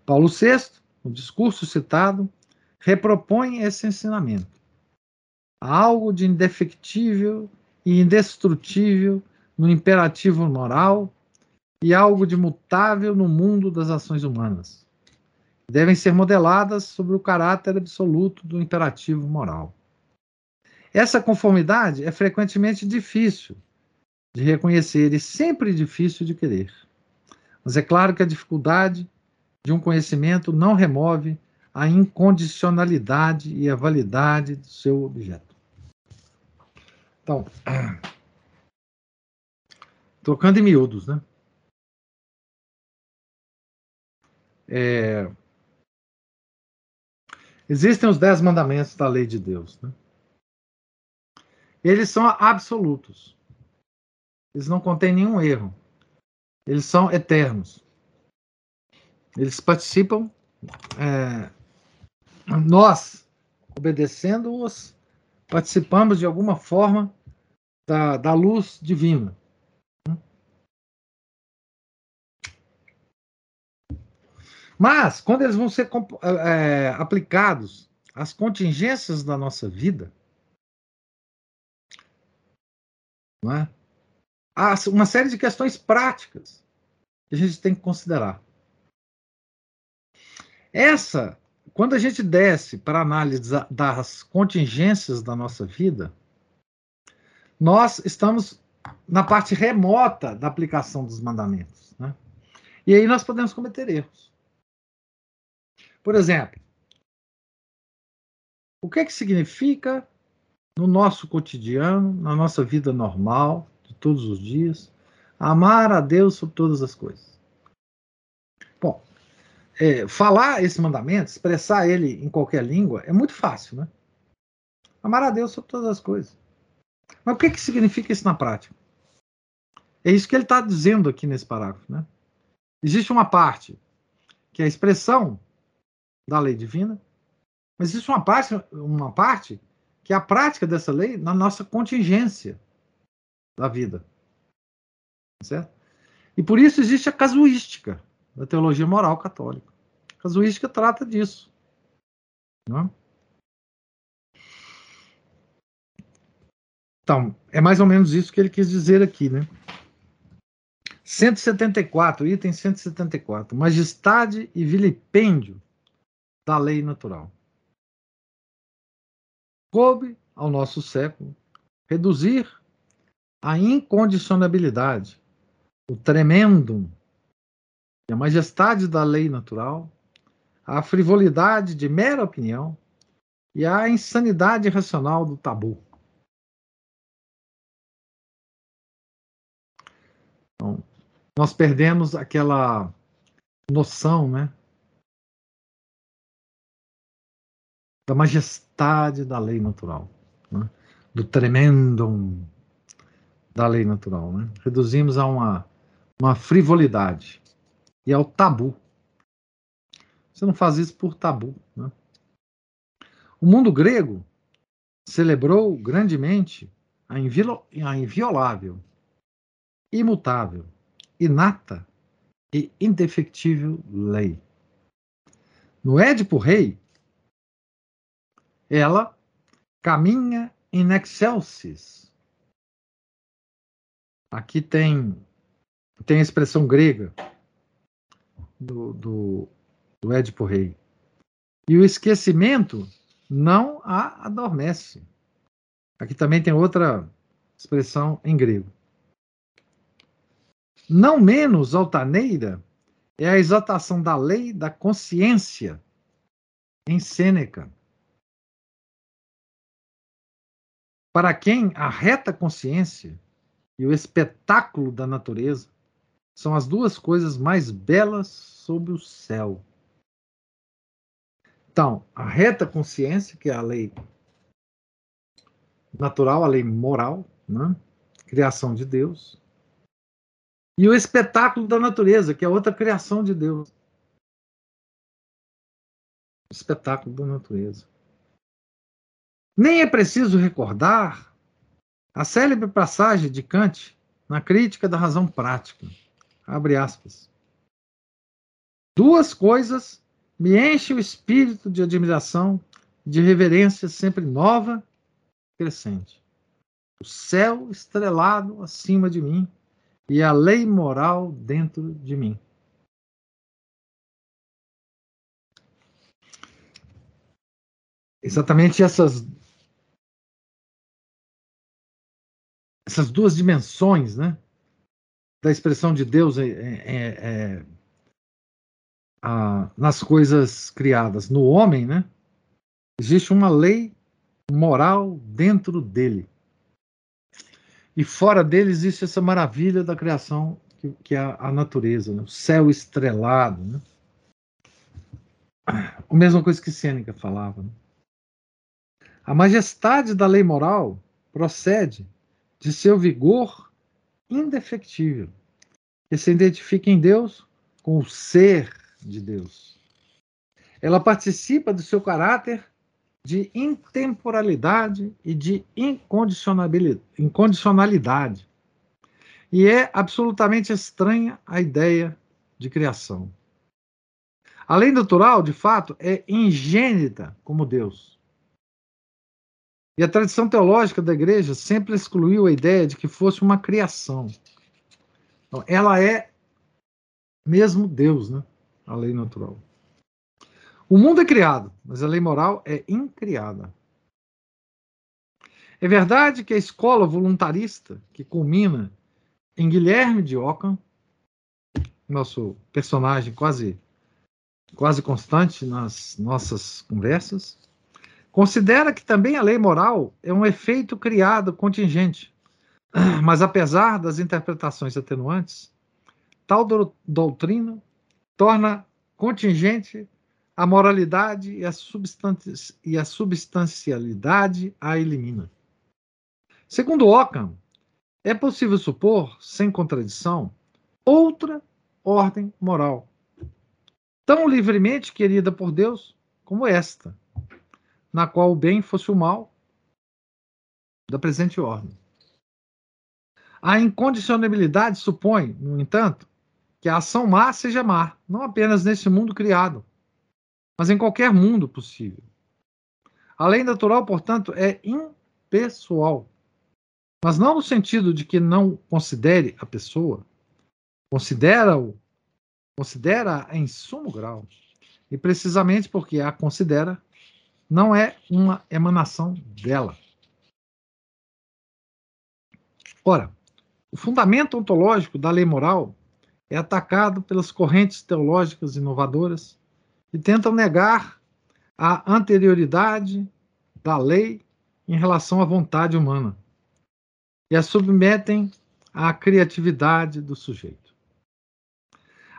Paulo VI, no discurso citado, repropõe esse ensinamento. Há algo de indefectível e indestrutível no imperativo moral e algo de mutável no mundo das ações humanas. Devem ser modeladas sobre o caráter absoluto do imperativo moral. Essa conformidade é frequentemente difícil de reconhecer e sempre difícil de querer. Mas é claro que a dificuldade de um conhecimento não remove a incondicionalidade e a validade do seu objeto. Então, trocando em miúdos, né? É, existem os dez mandamentos da lei de Deus, né? Eles são absolutos. Eles não contêm nenhum erro. Eles são eternos. Eles participam. É, nós, obedecendo-os, participamos de alguma forma da, da luz divina. Mas, quando eles vão ser é, aplicados às contingências da nossa vida, não é? Há uma série de questões práticas que a gente tem que considerar. Essa, quando a gente desce para a análise das contingências da nossa vida, nós estamos na parte remota da aplicação dos mandamentos. Né? E aí nós podemos cometer erros. Por exemplo, o que, é que significa no nosso cotidiano, na nossa vida normal, todos os dias, amar a Deus sobre todas as coisas? Bom, é, falar esse mandamento, expressar ele em qualquer língua, é muito fácil, né? Amar a Deus sobre todas as coisas. Mas o que, que significa isso na prática? É isso que ele está dizendo aqui nesse parágrafo. Né? Existe uma parte que é a expressão da lei divina, mas existe uma parte, uma parte que é a prática dessa lei na nossa contingência da vida. Certo? E por isso existe a casuística da teologia moral católica. A casuística trata disso. Não é? Então, é mais ou menos isso que ele quis dizer aqui, né? 174, item 174. Majestade e vilipêndio da lei natural. Coube ao nosso século reduzir a incondicionabilidade, o tremendo a majestade da lei natural, a frivolidade de mera opinião e a insanidade racional do tabu. Então, nós perdemos aquela noção, né? Da majestade da lei natural, né? do tremendo da lei natural, né? Reduzimos a uma, uma frivolidade e ao tabu. Você não faz isso por tabu, né? O mundo grego celebrou grandemente a, a inviolável imutável, inata e indefectível lei. No Édipo Rei, ela caminha in excelsis. Aqui tem, tem a expressão grega do, do, do Édipo Rei. E o esquecimento não a adormece. Aqui também tem outra expressão em grego. Não menos altaneira é a exaltação da lei da consciência em Sêneca. Para quem a reta consciência e o espetáculo da natureza são as duas coisas mais belas sob o céu. Então, a reta consciência, que é a lei natural, a lei moral, né? criação de Deus, e o espetáculo da natureza, que é outra criação de Deus. Espetáculo da natureza. Nem é preciso recordar a célebre passagem de Kant na crítica da razão prática. Abre aspas. Duas coisas me enchem o espírito de admiração, de reverência sempre nova, crescente. O céu estrelado acima de mim e a lei moral dentro de mim. Exatamente essas essas duas dimensões, né, da expressão de Deus é, é, é, a, nas coisas criadas. No homem, né, existe uma lei moral dentro dele. E fora dele existe essa maravilha da criação que, que é a, a natureza, né? o céu estrelado. Né? A mesma coisa que Sêneca falava. Né? A majestade da lei moral procede de seu vigor indefectível, que se identifica em Deus com o ser de Deus. Ela participa do seu caráter de intemporalidade e de incondicionalidade. E é absolutamente estranha a ideia de criação. A lei natural, de fato, é ingênita como Deus. E a tradição teológica da igreja sempre excluiu a ideia de que fosse uma criação. Então, ela é mesmo Deus, né? A lei natural. O mundo é criado, mas a lei moral é incriada. É verdade que a escola voluntarista, que culmina em Guilherme de Ockham, nosso personagem quase quase constante nas nossas conversas, Considera que também a lei moral é um efeito criado contingente, mas apesar das interpretações atenuantes, tal do, doutrina torna contingente a moralidade e a, e a substancialidade a elimina. Segundo Ockham, é possível supor, sem contradição, outra ordem moral, tão livremente querida por Deus como esta na qual o bem fosse o mal da presente ordem. A incondicionabilidade supõe, no entanto, que a ação má seja má, não apenas nesse mundo criado, mas em qualquer mundo possível. A lei natural, portanto, é impessoal, mas não no sentido de que não considere a pessoa, considera-o, considera em sumo grau, e precisamente porque a considera, não é uma emanação dela. Ora, o fundamento ontológico da lei moral é atacado pelas correntes teológicas inovadoras que tentam negar a anterioridade da lei em relação à vontade humana e a submetem à criatividade do sujeito.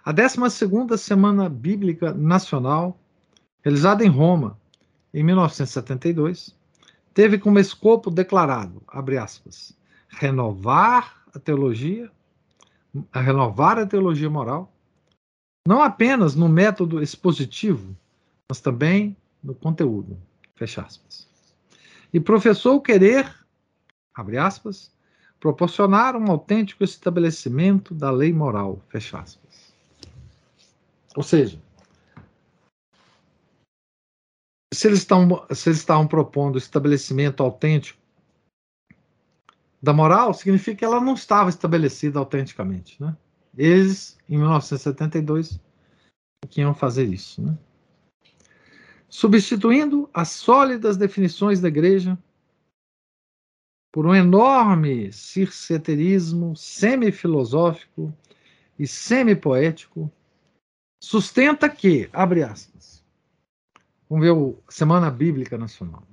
A 12ª Semana Bíblica Nacional, realizada em Roma em 1972, teve como escopo declarado, abre aspas, renovar a teologia, renovar a teologia moral, não apenas no método expositivo, mas também no conteúdo, fecha aspas. E professou querer, abre aspas, proporcionar um autêntico estabelecimento da lei moral, fecha aspas. Ou seja, se eles, estão, se eles estavam propondo estabelecimento autêntico da moral, significa que ela não estava estabelecida autenticamente. Né? Eles, em 1972, iam fazer isso. Né? Substituindo as sólidas definições da igreja por um enorme circeterismo semifilosófico e semipoético, sustenta que, abre aspas, Vamos ver o Semana Bíblica Nacional.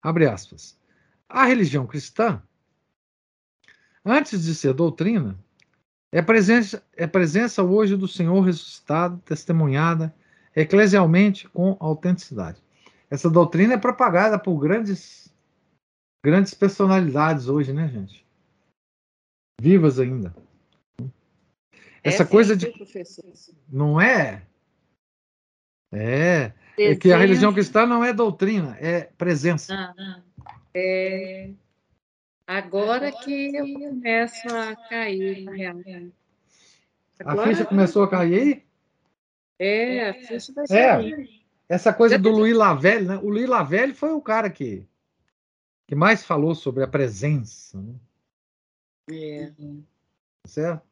Abre aspas. A religião cristã, antes de ser doutrina, é presença, é presença hoje do Senhor ressuscitado, testemunhada eclesialmente com autenticidade. Essa doutrina é propagada por grandes, grandes personalidades hoje, né, gente? Vivas ainda. Essa, Essa coisa é de. Não é? É. É que a religião cristã não é doutrina, é presença. Ah, ah. É... Agora que eu começo a cair A ficha começou a cair? É, a ficha vai É. sair. Essa coisa do Louis Lavelle, né? O Louis Lavelle foi o cara que, que mais falou sobre a presença, né? É. certo?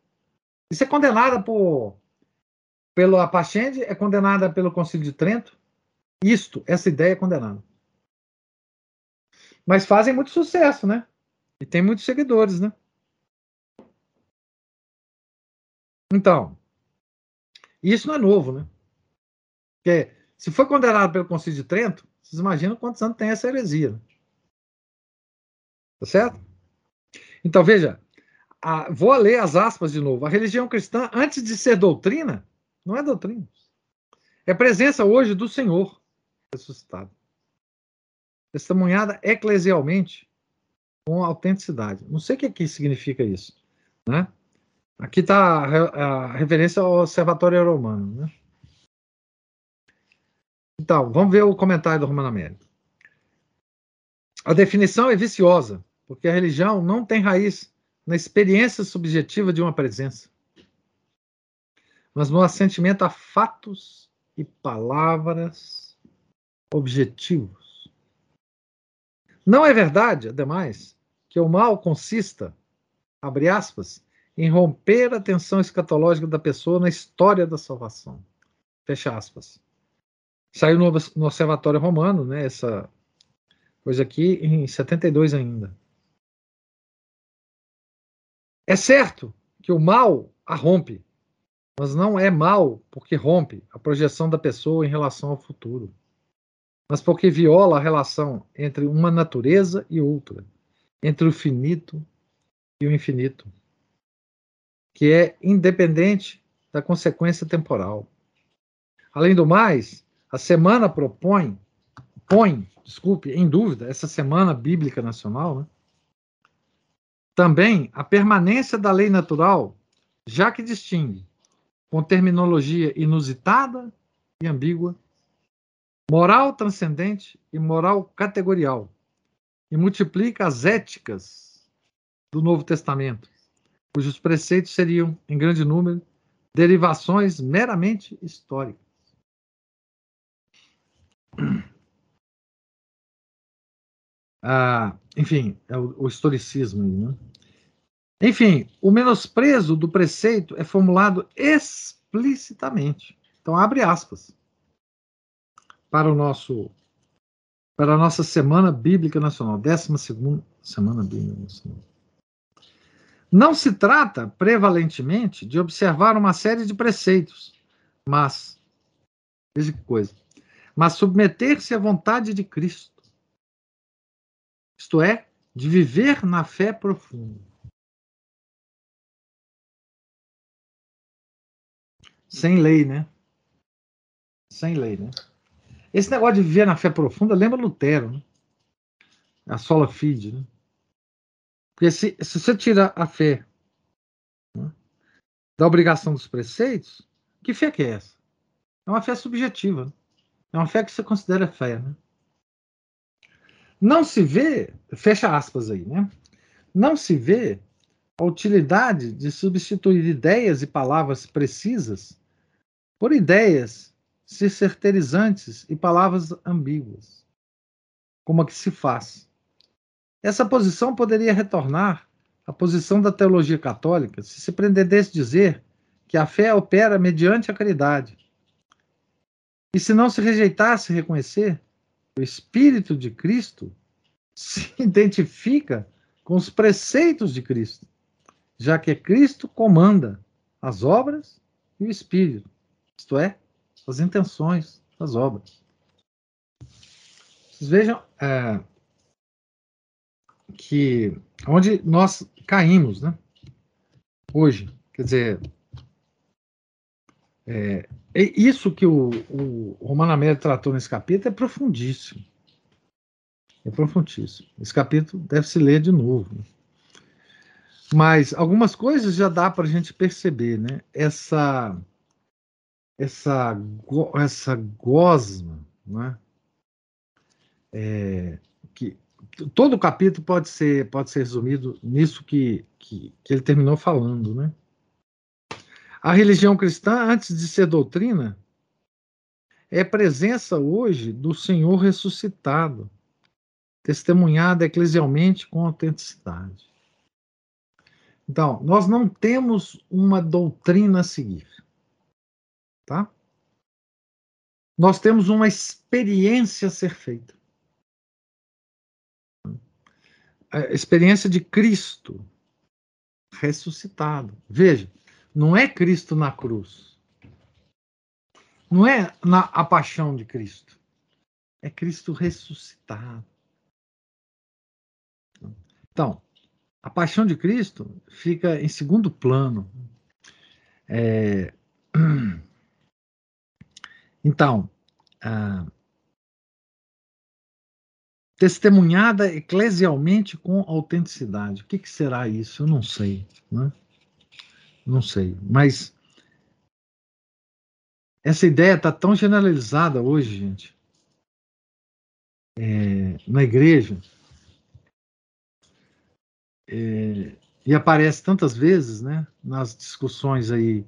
Isso é condenada por pelo Apachende, é condenada pelo Concílio de Trento. Isto, essa ideia é condenada. Mas fazem muito sucesso, né? E tem muitos seguidores, né? Então, isso não é novo, né? Porque se foi condenado pelo Concílio de Trento, vocês imaginam quantos anos tem essa heresia. né? Tá certo? Então, veja, a- vou ler as aspas de novo. A religião cristã, antes de ser doutrina, não é doutrina. É presença hoje do Senhor ressuscitado. Testemunhada eclesialmente com autenticidade. Não sei o que, que significa isso. Né? Aqui está a referência ao Observatório Romano. Né? Então, vamos ver o comentário do Romano Américo. A definição é viciosa, porque a religião não tem raiz na experiência subjetiva de uma presença, mas no assentimento a fatos e palavras objetivos. Não é verdade, ademais, que o mal consista, abre aspas, em romper a tensão escatológica da pessoa na história da salvação. Fecha aspas. Saiu no, no Observatório Romano, né, essa coisa aqui, em 72 ainda. É certo que o mal a rompe, mas não é mal porque rompe a projeção da pessoa em relação ao futuro, mas porque viola a relação entre uma natureza e outra, entre o finito e o infinito, que é independente da consequência temporal. Além do mais, a semana propõe, põe, desculpe, em dúvida, essa semana bíblica nacional, né? Também a permanência da lei natural, já que distingue, com terminologia inusitada e ambígua, moral transcendente e moral categorial, e multiplica as éticas do Novo Testamento, cujos preceitos seriam, em grande número, derivações meramente históricas. Ah, enfim, é o, o historicismo aí, né? Enfim, o menosprezo do preceito é formulado explicitamente. Então, abre aspas para o nosso para a nossa Semana Bíblica Nacional, 12 Semana Bíblica Nacional. Não se trata, prevalentemente, de observar uma série de preceitos, mas, veja que coisa, mas submeter-se à vontade de Cristo. Isto é, de viver na fé profunda. Sem lei, né? Sem lei, né? Esse negócio de viver na fé profunda lembra Lutero, né? A sola fide, né? Porque se, se você tira a fé né, da obrigação dos preceitos, que fé que é essa? É uma fé subjetiva. Né? É uma fé que você considera fé, né? Não se vê, fecha aspas aí, né? Não se vê a utilidade de substituir ideias e palavras precisas por ideias certeirizantes e palavras ambíguas, como a que se faz. Essa posição poderia retornar à posição da teologia católica se se pretendesse dizer que a fé opera mediante a caridade. E se não se rejeitasse reconhecer o Espírito de Cristo se identifica com os preceitos de Cristo, já que Cristo comanda as obras e o Espírito, isto é, as intenções das obras. Vocês vejam é, que onde nós caímos, né? Hoje, quer dizer, é, é isso que o, o Romano Américo tratou nesse capítulo é profundíssimo. É profundíssimo. Esse capítulo deve se ler de novo. né? Mas algumas coisas já dá para a gente perceber, né? Essa essa essa gosma, né? É, que todo o capítulo pode ser pode ser resumido nisso que, que, que ele terminou falando, né? A religião cristã, antes de ser doutrina, é presença hoje do Senhor ressuscitado, testemunhada eclesialmente com autenticidade. Então, nós não temos uma doutrina a seguir. Tá? Nós temos uma experiência a ser feita. A experiência de Cristo ressuscitado. Veja, não é Cristo na cruz. Não é na, a paixão de Cristo. É Cristo ressuscitado. Então, a paixão de Cristo fica em segundo plano. É... Então, ah, testemunhada eclesialmente com autenticidade. O que, que, será isso? Eu não sei. Né? Não sei. Mas essa ideia está tão generalizada hoje, gente, é, na igreja, é, e aparece tantas vezes, né, nas discussões aí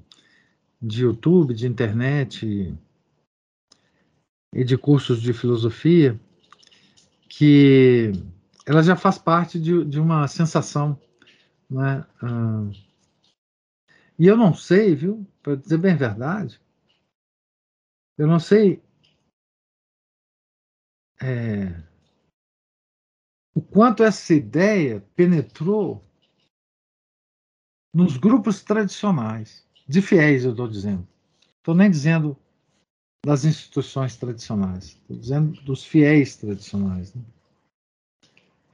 de YouTube, de internet e de cursos de filosofia, que ela já faz parte de, de uma sensação, né? Ah, e eu não sei, viu, para dizer bem a verdade, eu não sei é, o quanto essa ideia penetrou nos grupos tradicionais, de fiéis, eu estou dizendo. Estou nem dizendo das instituições tradicionais, estou dizendo dos fiéis tradicionais. Né?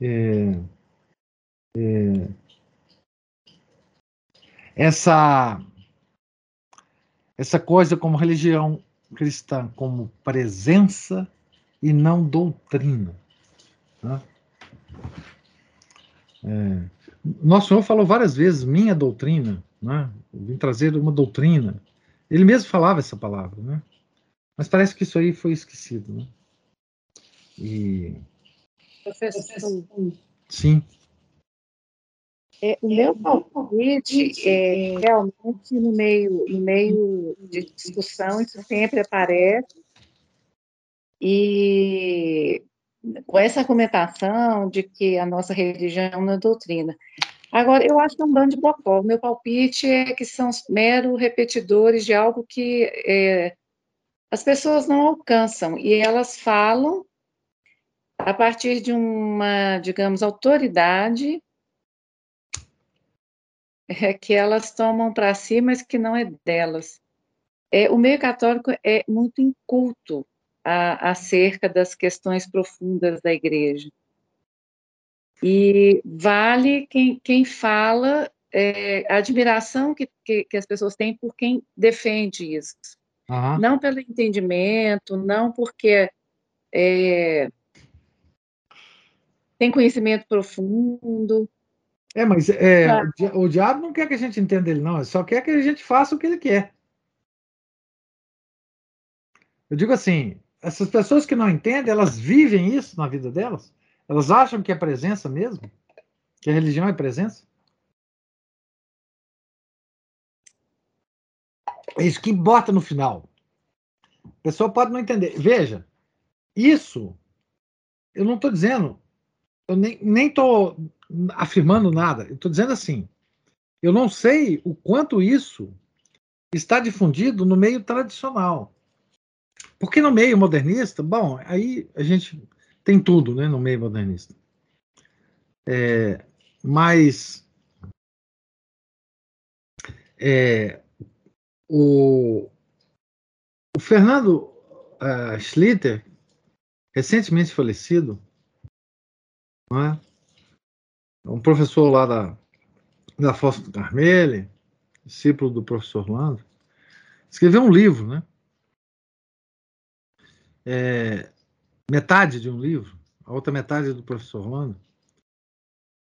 É, é, essa, essa coisa como religião cristã, como presença e não doutrina. Tá? É, nosso Senhor falou várias vezes minha doutrina, né? vim trazer uma doutrina. Ele mesmo falava essa palavra, né? Mas parece que isso aí foi esquecido, né? E... Professor. Sim. É, o meu palpite é realmente no meio, no meio de discussão, isso sempre aparece. E com essa argumentação de que a nossa religião não é doutrina. Agora, eu acho que é um bando de bocó. O meu palpite é que são meros repetidores de algo que é, as pessoas não alcançam e elas falam a partir de uma, digamos, autoridade é, que elas tomam para si, mas que não é delas. É, o meio católico é muito inculto a, acerca das questões profundas da igreja. E vale quem, quem fala é, a admiração que, que, que, as pessoas têm por quem defende isso. Uhum. Não pelo entendimento, não porque é, tem conhecimento profundo. É, mas é, ah. o, o diabo não quer que a gente entenda ele, não. Ele só quer que a gente faça o que ele quer. Eu digo assim, essas pessoas que não entendem, elas vivem isso na vida delas? Elas acham que é presença mesmo? Que a religião é presença? É isso que bota no final. A pessoa pode não entender. Veja, isso, eu não estou dizendo, eu nem estou afirmando nada. Eu estou dizendo assim, eu não sei o quanto isso está difundido no meio tradicional. Porque no meio modernista, bom, aí a gente tem tudo né, no meio modernista. É, mas é, o, o Fernando uh, Schlitter, recentemente falecido, é? um professor lá da, da Fossa do Carmele, discípulo do professor Orlando, escreveu um livro, né? É, metade de um livro, a outra metade do professor Orlando,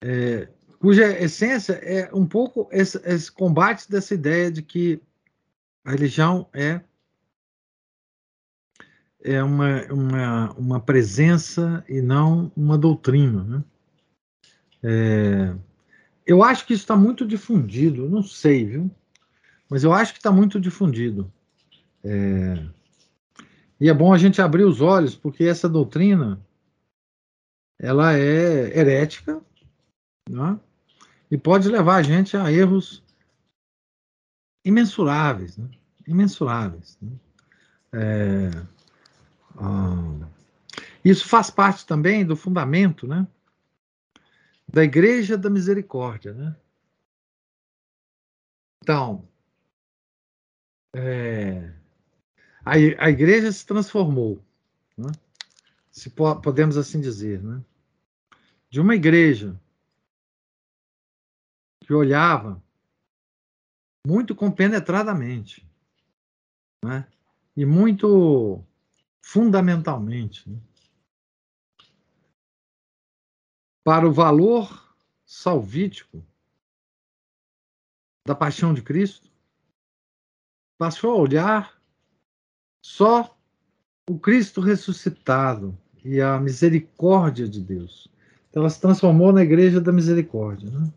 é, cuja essência é um pouco esse, esse combate dessa ideia de que a religião é é uma, uma, uma presença e não uma doutrina. Né? É, eu acho que isso está muito difundido, não sei, viu? Mas eu acho que está muito difundido. É, E é bom a gente abrir os olhos, porque essa doutrina ela é herética né? e pode levar a gente a erros imensuráveis, né? imensuráveis. Né? É, ah, isso faz parte também do fundamento né? da Igreja da Misericórdia. Né? Então, é, a, a igreja se transformou, né? se po podemos assim dizer, né? de uma igreja que olhava muito compenetradamente né? e muito fundamentalmente né? para o valor salvítico da paixão de Cristo, passou a olhar só o Cristo ressuscitado e a misericórdia de Deus. Então, ela se transformou na Igreja da Misericórdia. Né?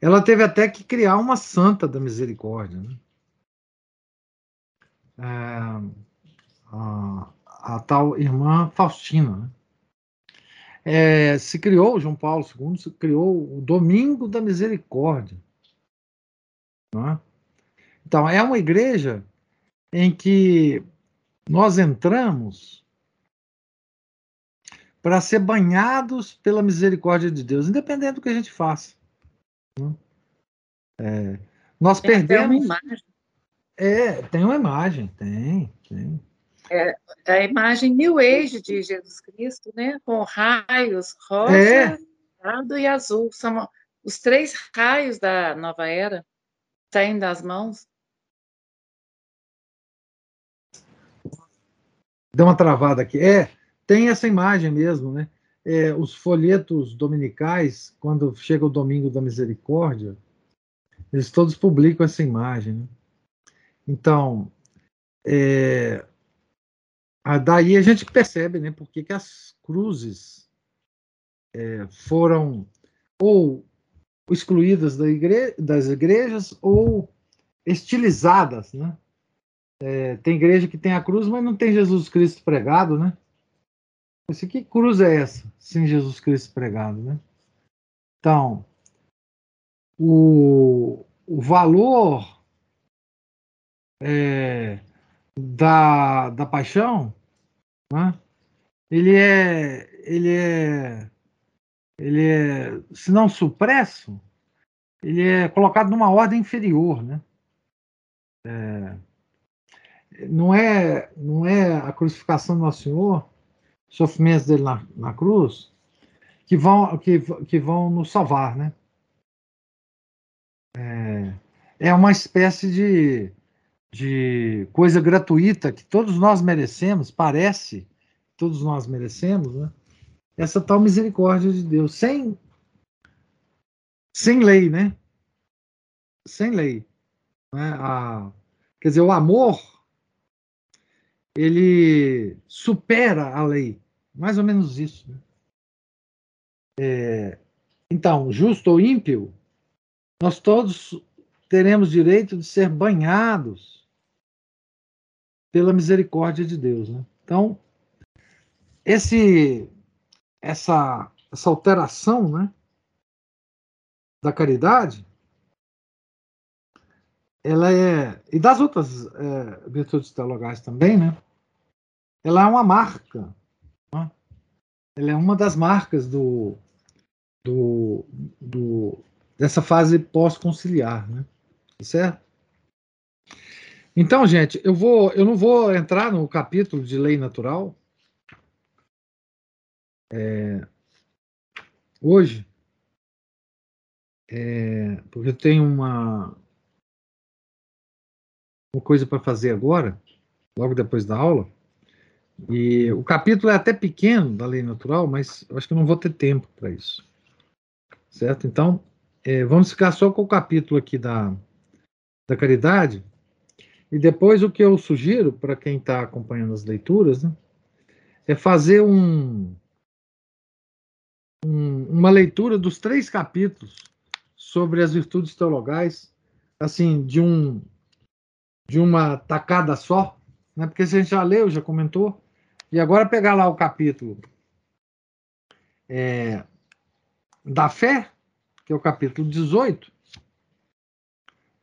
Ela teve até que criar uma santa da misericórdia. Né? É, a, a, tal irmã Faustina. Né? É, se criou, João Paulo II se criou o Domingo da Misericórdia. É? Então, é uma igreja em que nós entramos para ser banhados pela misericórdia de Deus, independente do que a gente faça. É, nós tem perdemos. Uma imagem. É, tem uma imagem, tem, tem. É, a imagem New Age de Jesus Cristo, né? Com raios rosa, é. e azul. São os três raios da nova era saindo das mãos. Deu uma travada aqui. É, tem essa imagem mesmo, né? É, os folhetos dominicais, quando chega o Domingo da Misericórdia, eles todos publicam essa imagem. Né? Então, é, daí a gente percebe né, por que, as cruzes é, foram ou excluídas da igre das igrejas ou estilizadas, né? É, tem igreja que tem a cruz, mas não tem Jesus Cristo pregado, né? Esse, que cruz é essa, sem Jesus Cristo pregado, né? Então, o, o valor é, da, da paixão, né? ele é, ele é ele é, se não supresso, ele é colocado numa ordem inferior, né? É, não é não é a crucificação do Nosso Senhor, sofrimentos dele na, na cruz, que vão que, que vão nos salvar, né? É, é uma espécie de, de coisa gratuita que todos nós merecemos, parece, todos nós merecemos, né? essa tal misericórdia de Deus, sem, sem lei, né? Sem lei. Né? A, quer dizer, o amor, ele supera a lei. Mais ou menos isso. Né? É, então, justo ou ímpio, nós todos teremos direito de ser banhados pela misericórdia de Deus. Né? Então, esse essa, essa alteração né, da caridade, ela é, e das outras é, virtudes teologais também, né, ela é uma marca, né, ela é uma das marcas do, do, do dessa fase pós-conciliar, né, certo? Então, gente, eu vou, eu não vou entrar no capítulo de lei natural, é, hoje, é, porque eu tenho uma, uma coisa para fazer agora, logo depois da aula, e o capítulo é até pequeno da lei natural, mas eu acho que eu não vou ter tempo para isso. Certo? Então, é, vamos ficar só com o capítulo aqui da, da caridade, e depois o que eu sugiro para quem está acompanhando as leituras né, é fazer um, um, uma leitura dos três capítulos sobre as virtudes teologais, assim, de um de uma tacada só, né? porque a gente já leu, já comentou. E agora pegar lá o capítulo é, da fé, que é o capítulo 18,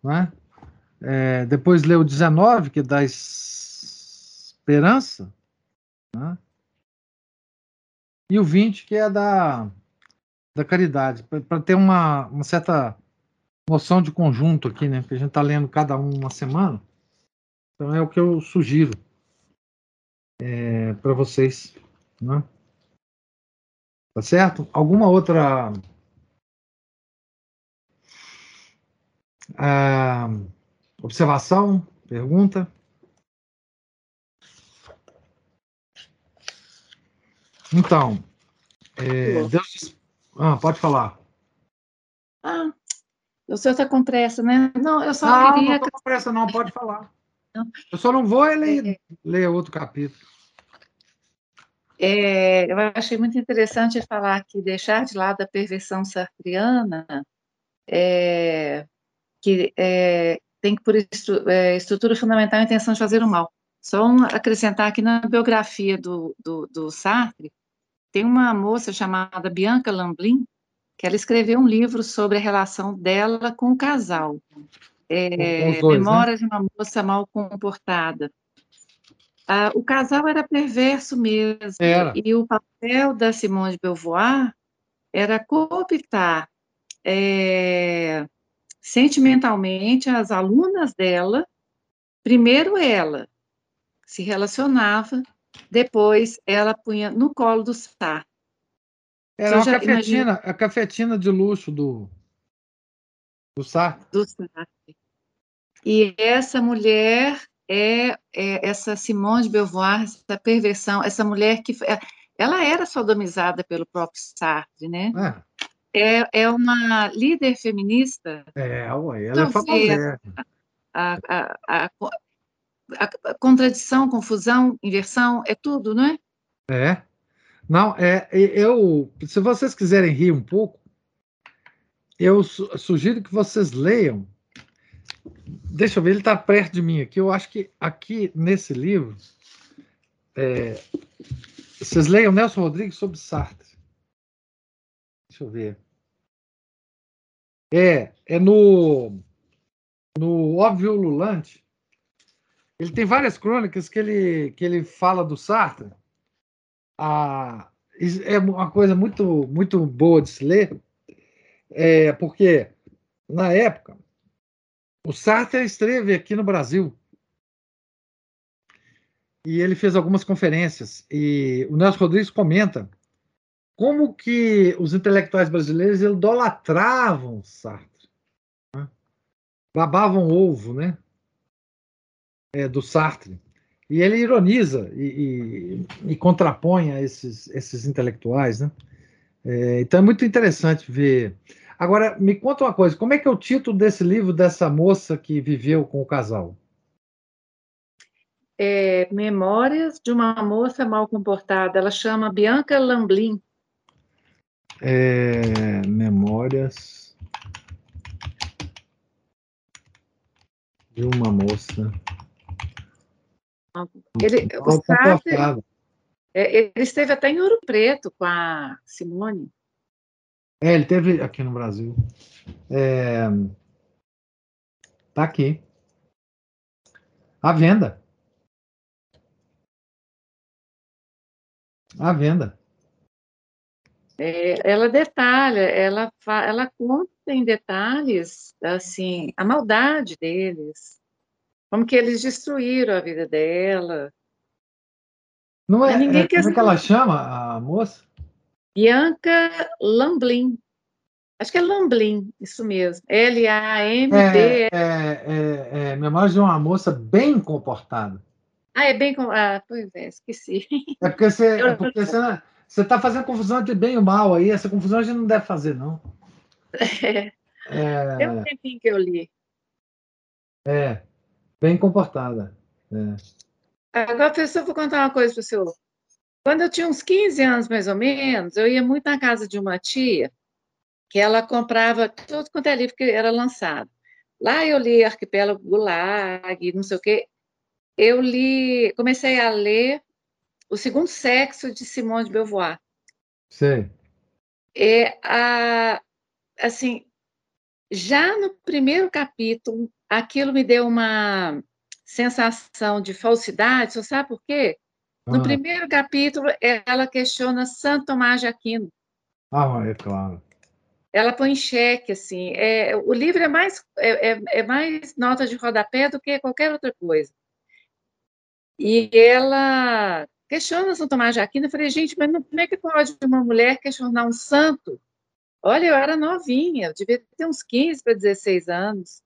né? É, depois ler o 19, que é da esperança, né? e o 20, que é da, da caridade, para ter uma, uma certa noção de conjunto aqui, né? Porque a gente está lendo cada um uma semana. Então é o que eu sugiro é, para vocês. Né? Tá certo? Alguma outra ah, observação? Pergunta? Então, é, Deus. Ah, pode falar. Ah, o senhor está com pressa, né? Não, eu só não, queria. Não, estou com pressa, não, pode falar. Não. Eu só não vou ler, é. ler outro capítulo. É, eu achei muito interessante falar que deixar de lado a perversão sartriana, é, que é, tem que por estru, é, estrutura fundamental a intenção de fazer o mal. Só um, acrescentar aqui na biografia do, do, do, Sartre, tem uma moça chamada Bianca Lamblin, que ela escreveu um livro sobre a relação dela com o casal. É, dois, né? Memórias né? de uma moça mal comportada. Ah, o casal era perverso mesmo. Era. E o papel da Simone de Beauvoir era cooptar é, sentimentalmente as alunas dela. Primeiro ela se relacionava, depois ela punha no colo do Sartre. Era uma cafetina, imagina... a cafetina de luxo do, do Sartre. Do Sartre. E essa mulher é, é, essa Simone de Beauvoir, essa perversão, essa mulher que é, ela era sodomizada pelo próprio Sartre, né? É, é, é uma líder feminista. É, ué, ela é famosa. A, a, a, a, contradição, confusão, inversão, é tudo, não é? É. Não, é, eu, se vocês quiserem rir um pouco, eu sugiro que vocês leiam Deixa eu ver, ele está perto de mim aqui. Eu acho que aqui nesse livro. É, vocês leiam Nelson Rodrigues sobre Sartre. Deixa eu ver. É, é no, no Óbvio Lulante. Ele tem várias crônicas que ele, que ele fala do Sartre. Ah, é uma coisa muito, muito boa de se ler, é, porque na época o Sartre esteve aqui no Brasil. E ele fez algumas conferências. E o Nelson Rodrigues comenta como que os intelectuais brasileiros idolatravam Sartre. Né? Babavam ovo, né? É, do Sartre. E ele ironiza e, e, e contrapõe a esses, esses intelectuais, né? É, então é muito interessante ver Agora, me conta uma coisa: como é que é o título desse livro dessa moça que viveu com o casal? É, Memórias de uma moça mal comportada. Ela chama Bianca Lamblin. É, memórias de uma moça. Ele, o Sartre, é, ele esteve até em Ouro Preto com a Simone. É, ele teve aqui no Brasil. É, tá aqui. À venda. À venda. É, ela detalha, ela, ela conta em detalhes, assim, a maldade deles, como que eles destruíram a vida dela. Não é, ninguém é, como é que ela chama, a moça? Bianca Lamblin. Acho que é Lamblin, isso mesmo. L-A-M-B. É, é, é, é, de uma moça bem comportada. Ah, é bem. Ah, pois é, esqueci. É porque você é porque você, você está fazendo confusão entre bem e mal aí. Essa confusão a gente não deve fazer, não. É. é... Tem um tempinho que eu li. É, bem comportada. É. Agora, professor, vou contar uma coisa para o senhor. Quando eu tinha uns 15 anos, mais ou menos, eu ia muito na casa de uma tia, que ela comprava tudo quanto é livro que era lançado. Lá eu li Arquipélago Gulag, não sei o quê. eu li, comecei a ler O Segundo Sexo de Simone de Beauvoir. Sei. É, a, assim, já no primeiro capítulo, aquilo me deu uma sensação de falsidade, você sabe por quê? No Ah. primeiro capítulo, ela questiona Santo Tomás de Aquino. Ah, é claro. Ela põe em xeque, assim, é, o livro é mais, é, é- é mais nota de rodapé do que qualquer outra coisa. E ela questiona São Tomás de Aquino, eu falei, gente, mas não, como é que pode uma mulher questionar um santo? Olha, eu era novinha, eu devia ter uns 15 para 16 anos.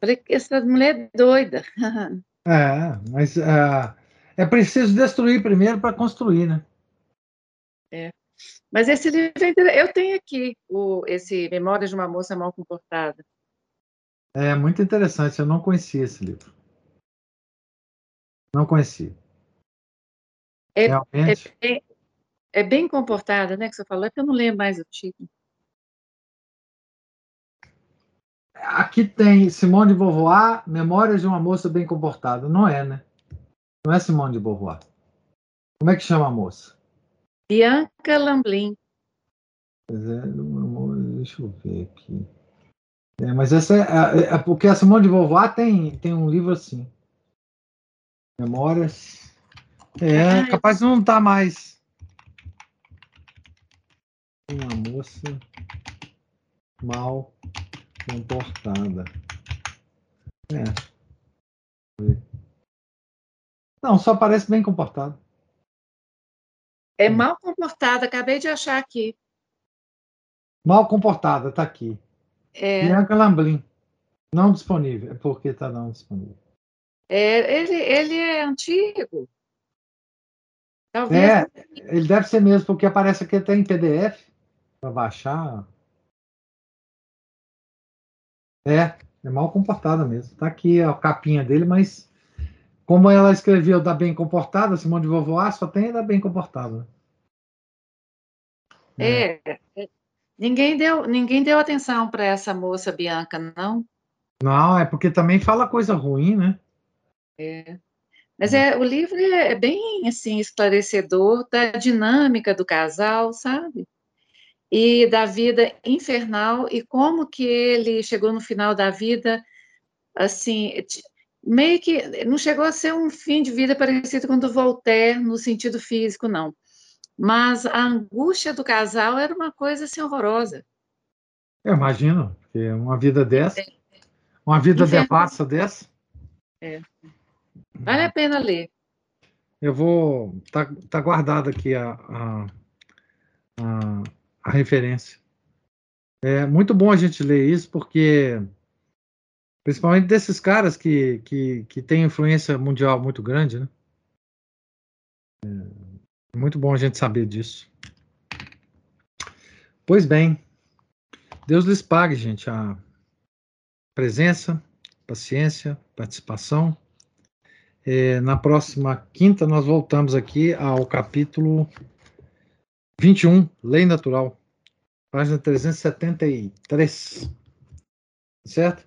Falei, essa mulher é doida. É, mas ah, é preciso destruir primeiro para construir, né? Mas esse livro, é eu tenho aqui o, esse Memórias de uma Moça Mal Comportada. É muito interessante. Eu não conhecia esse livro. Não conhecia. É- Realmente. É bem, é bem comportada, né, que você falou, é que eu não lembro mais o título. Aqui tem Simone de Beauvoir, Memórias de uma Moça Bem Comportada. Não é, né? Não é Simone de Beauvoir. Como é que chama a moça? Bianca Lamblin. Pois é, deixa eu ver aqui. É, mas essa é, é- é porque a Simone de Beauvoir tem, tem um livro assim. Memórias. É, Ah, eu- capaz de não estar mais. Uma moça mal comportada. É. Não, só parece bem comportada. É mal comportada, acabei de achar aqui. Mal comportada, tá aqui. É, Bianca Lamblin. Não disponível. É porque tá não disponível. é, ele, ele é antigo. Talvez. É, ele deve ser mesmo, porque aparece aqui até em PDF para baixar. É, é mal comportada mesmo. Tá aqui a capinha dele, mas como ela escreveu da bem comportada, Simone de Beauvoir, só tem da bem comportada. É, é. Ninguém deu, ninguém deu atenção para essa moça Bianca, não. Não, é porque também fala coisa ruim, né? Mas é, o livro é bem assim esclarecedor da dinâmica do casal, sabe? E da vida infernal e como que ele chegou no final da vida assim, meio que não chegou a ser um fim de vida parecido com o do Voltaire no sentido físico, não. Mas a angústia do casal era uma coisa assim horrorosa. Eu imagino, porque uma vida dessa, uma vida Inferno. devassa dessa. Vale a pena ler. Eu vou. Tá, tá guardado aqui a, a, a, a referência. É muito bom a gente ler isso, porque principalmente desses caras que, que, que têm influência mundial muito grande, né? É muito bom a gente saber disso. Pois bem, Deus lhes pague, gente, a presença, paciência, participação. É, na próxima quinta, nós voltamos aqui ao capítulo 21, Lei Natural, página 373. Certo?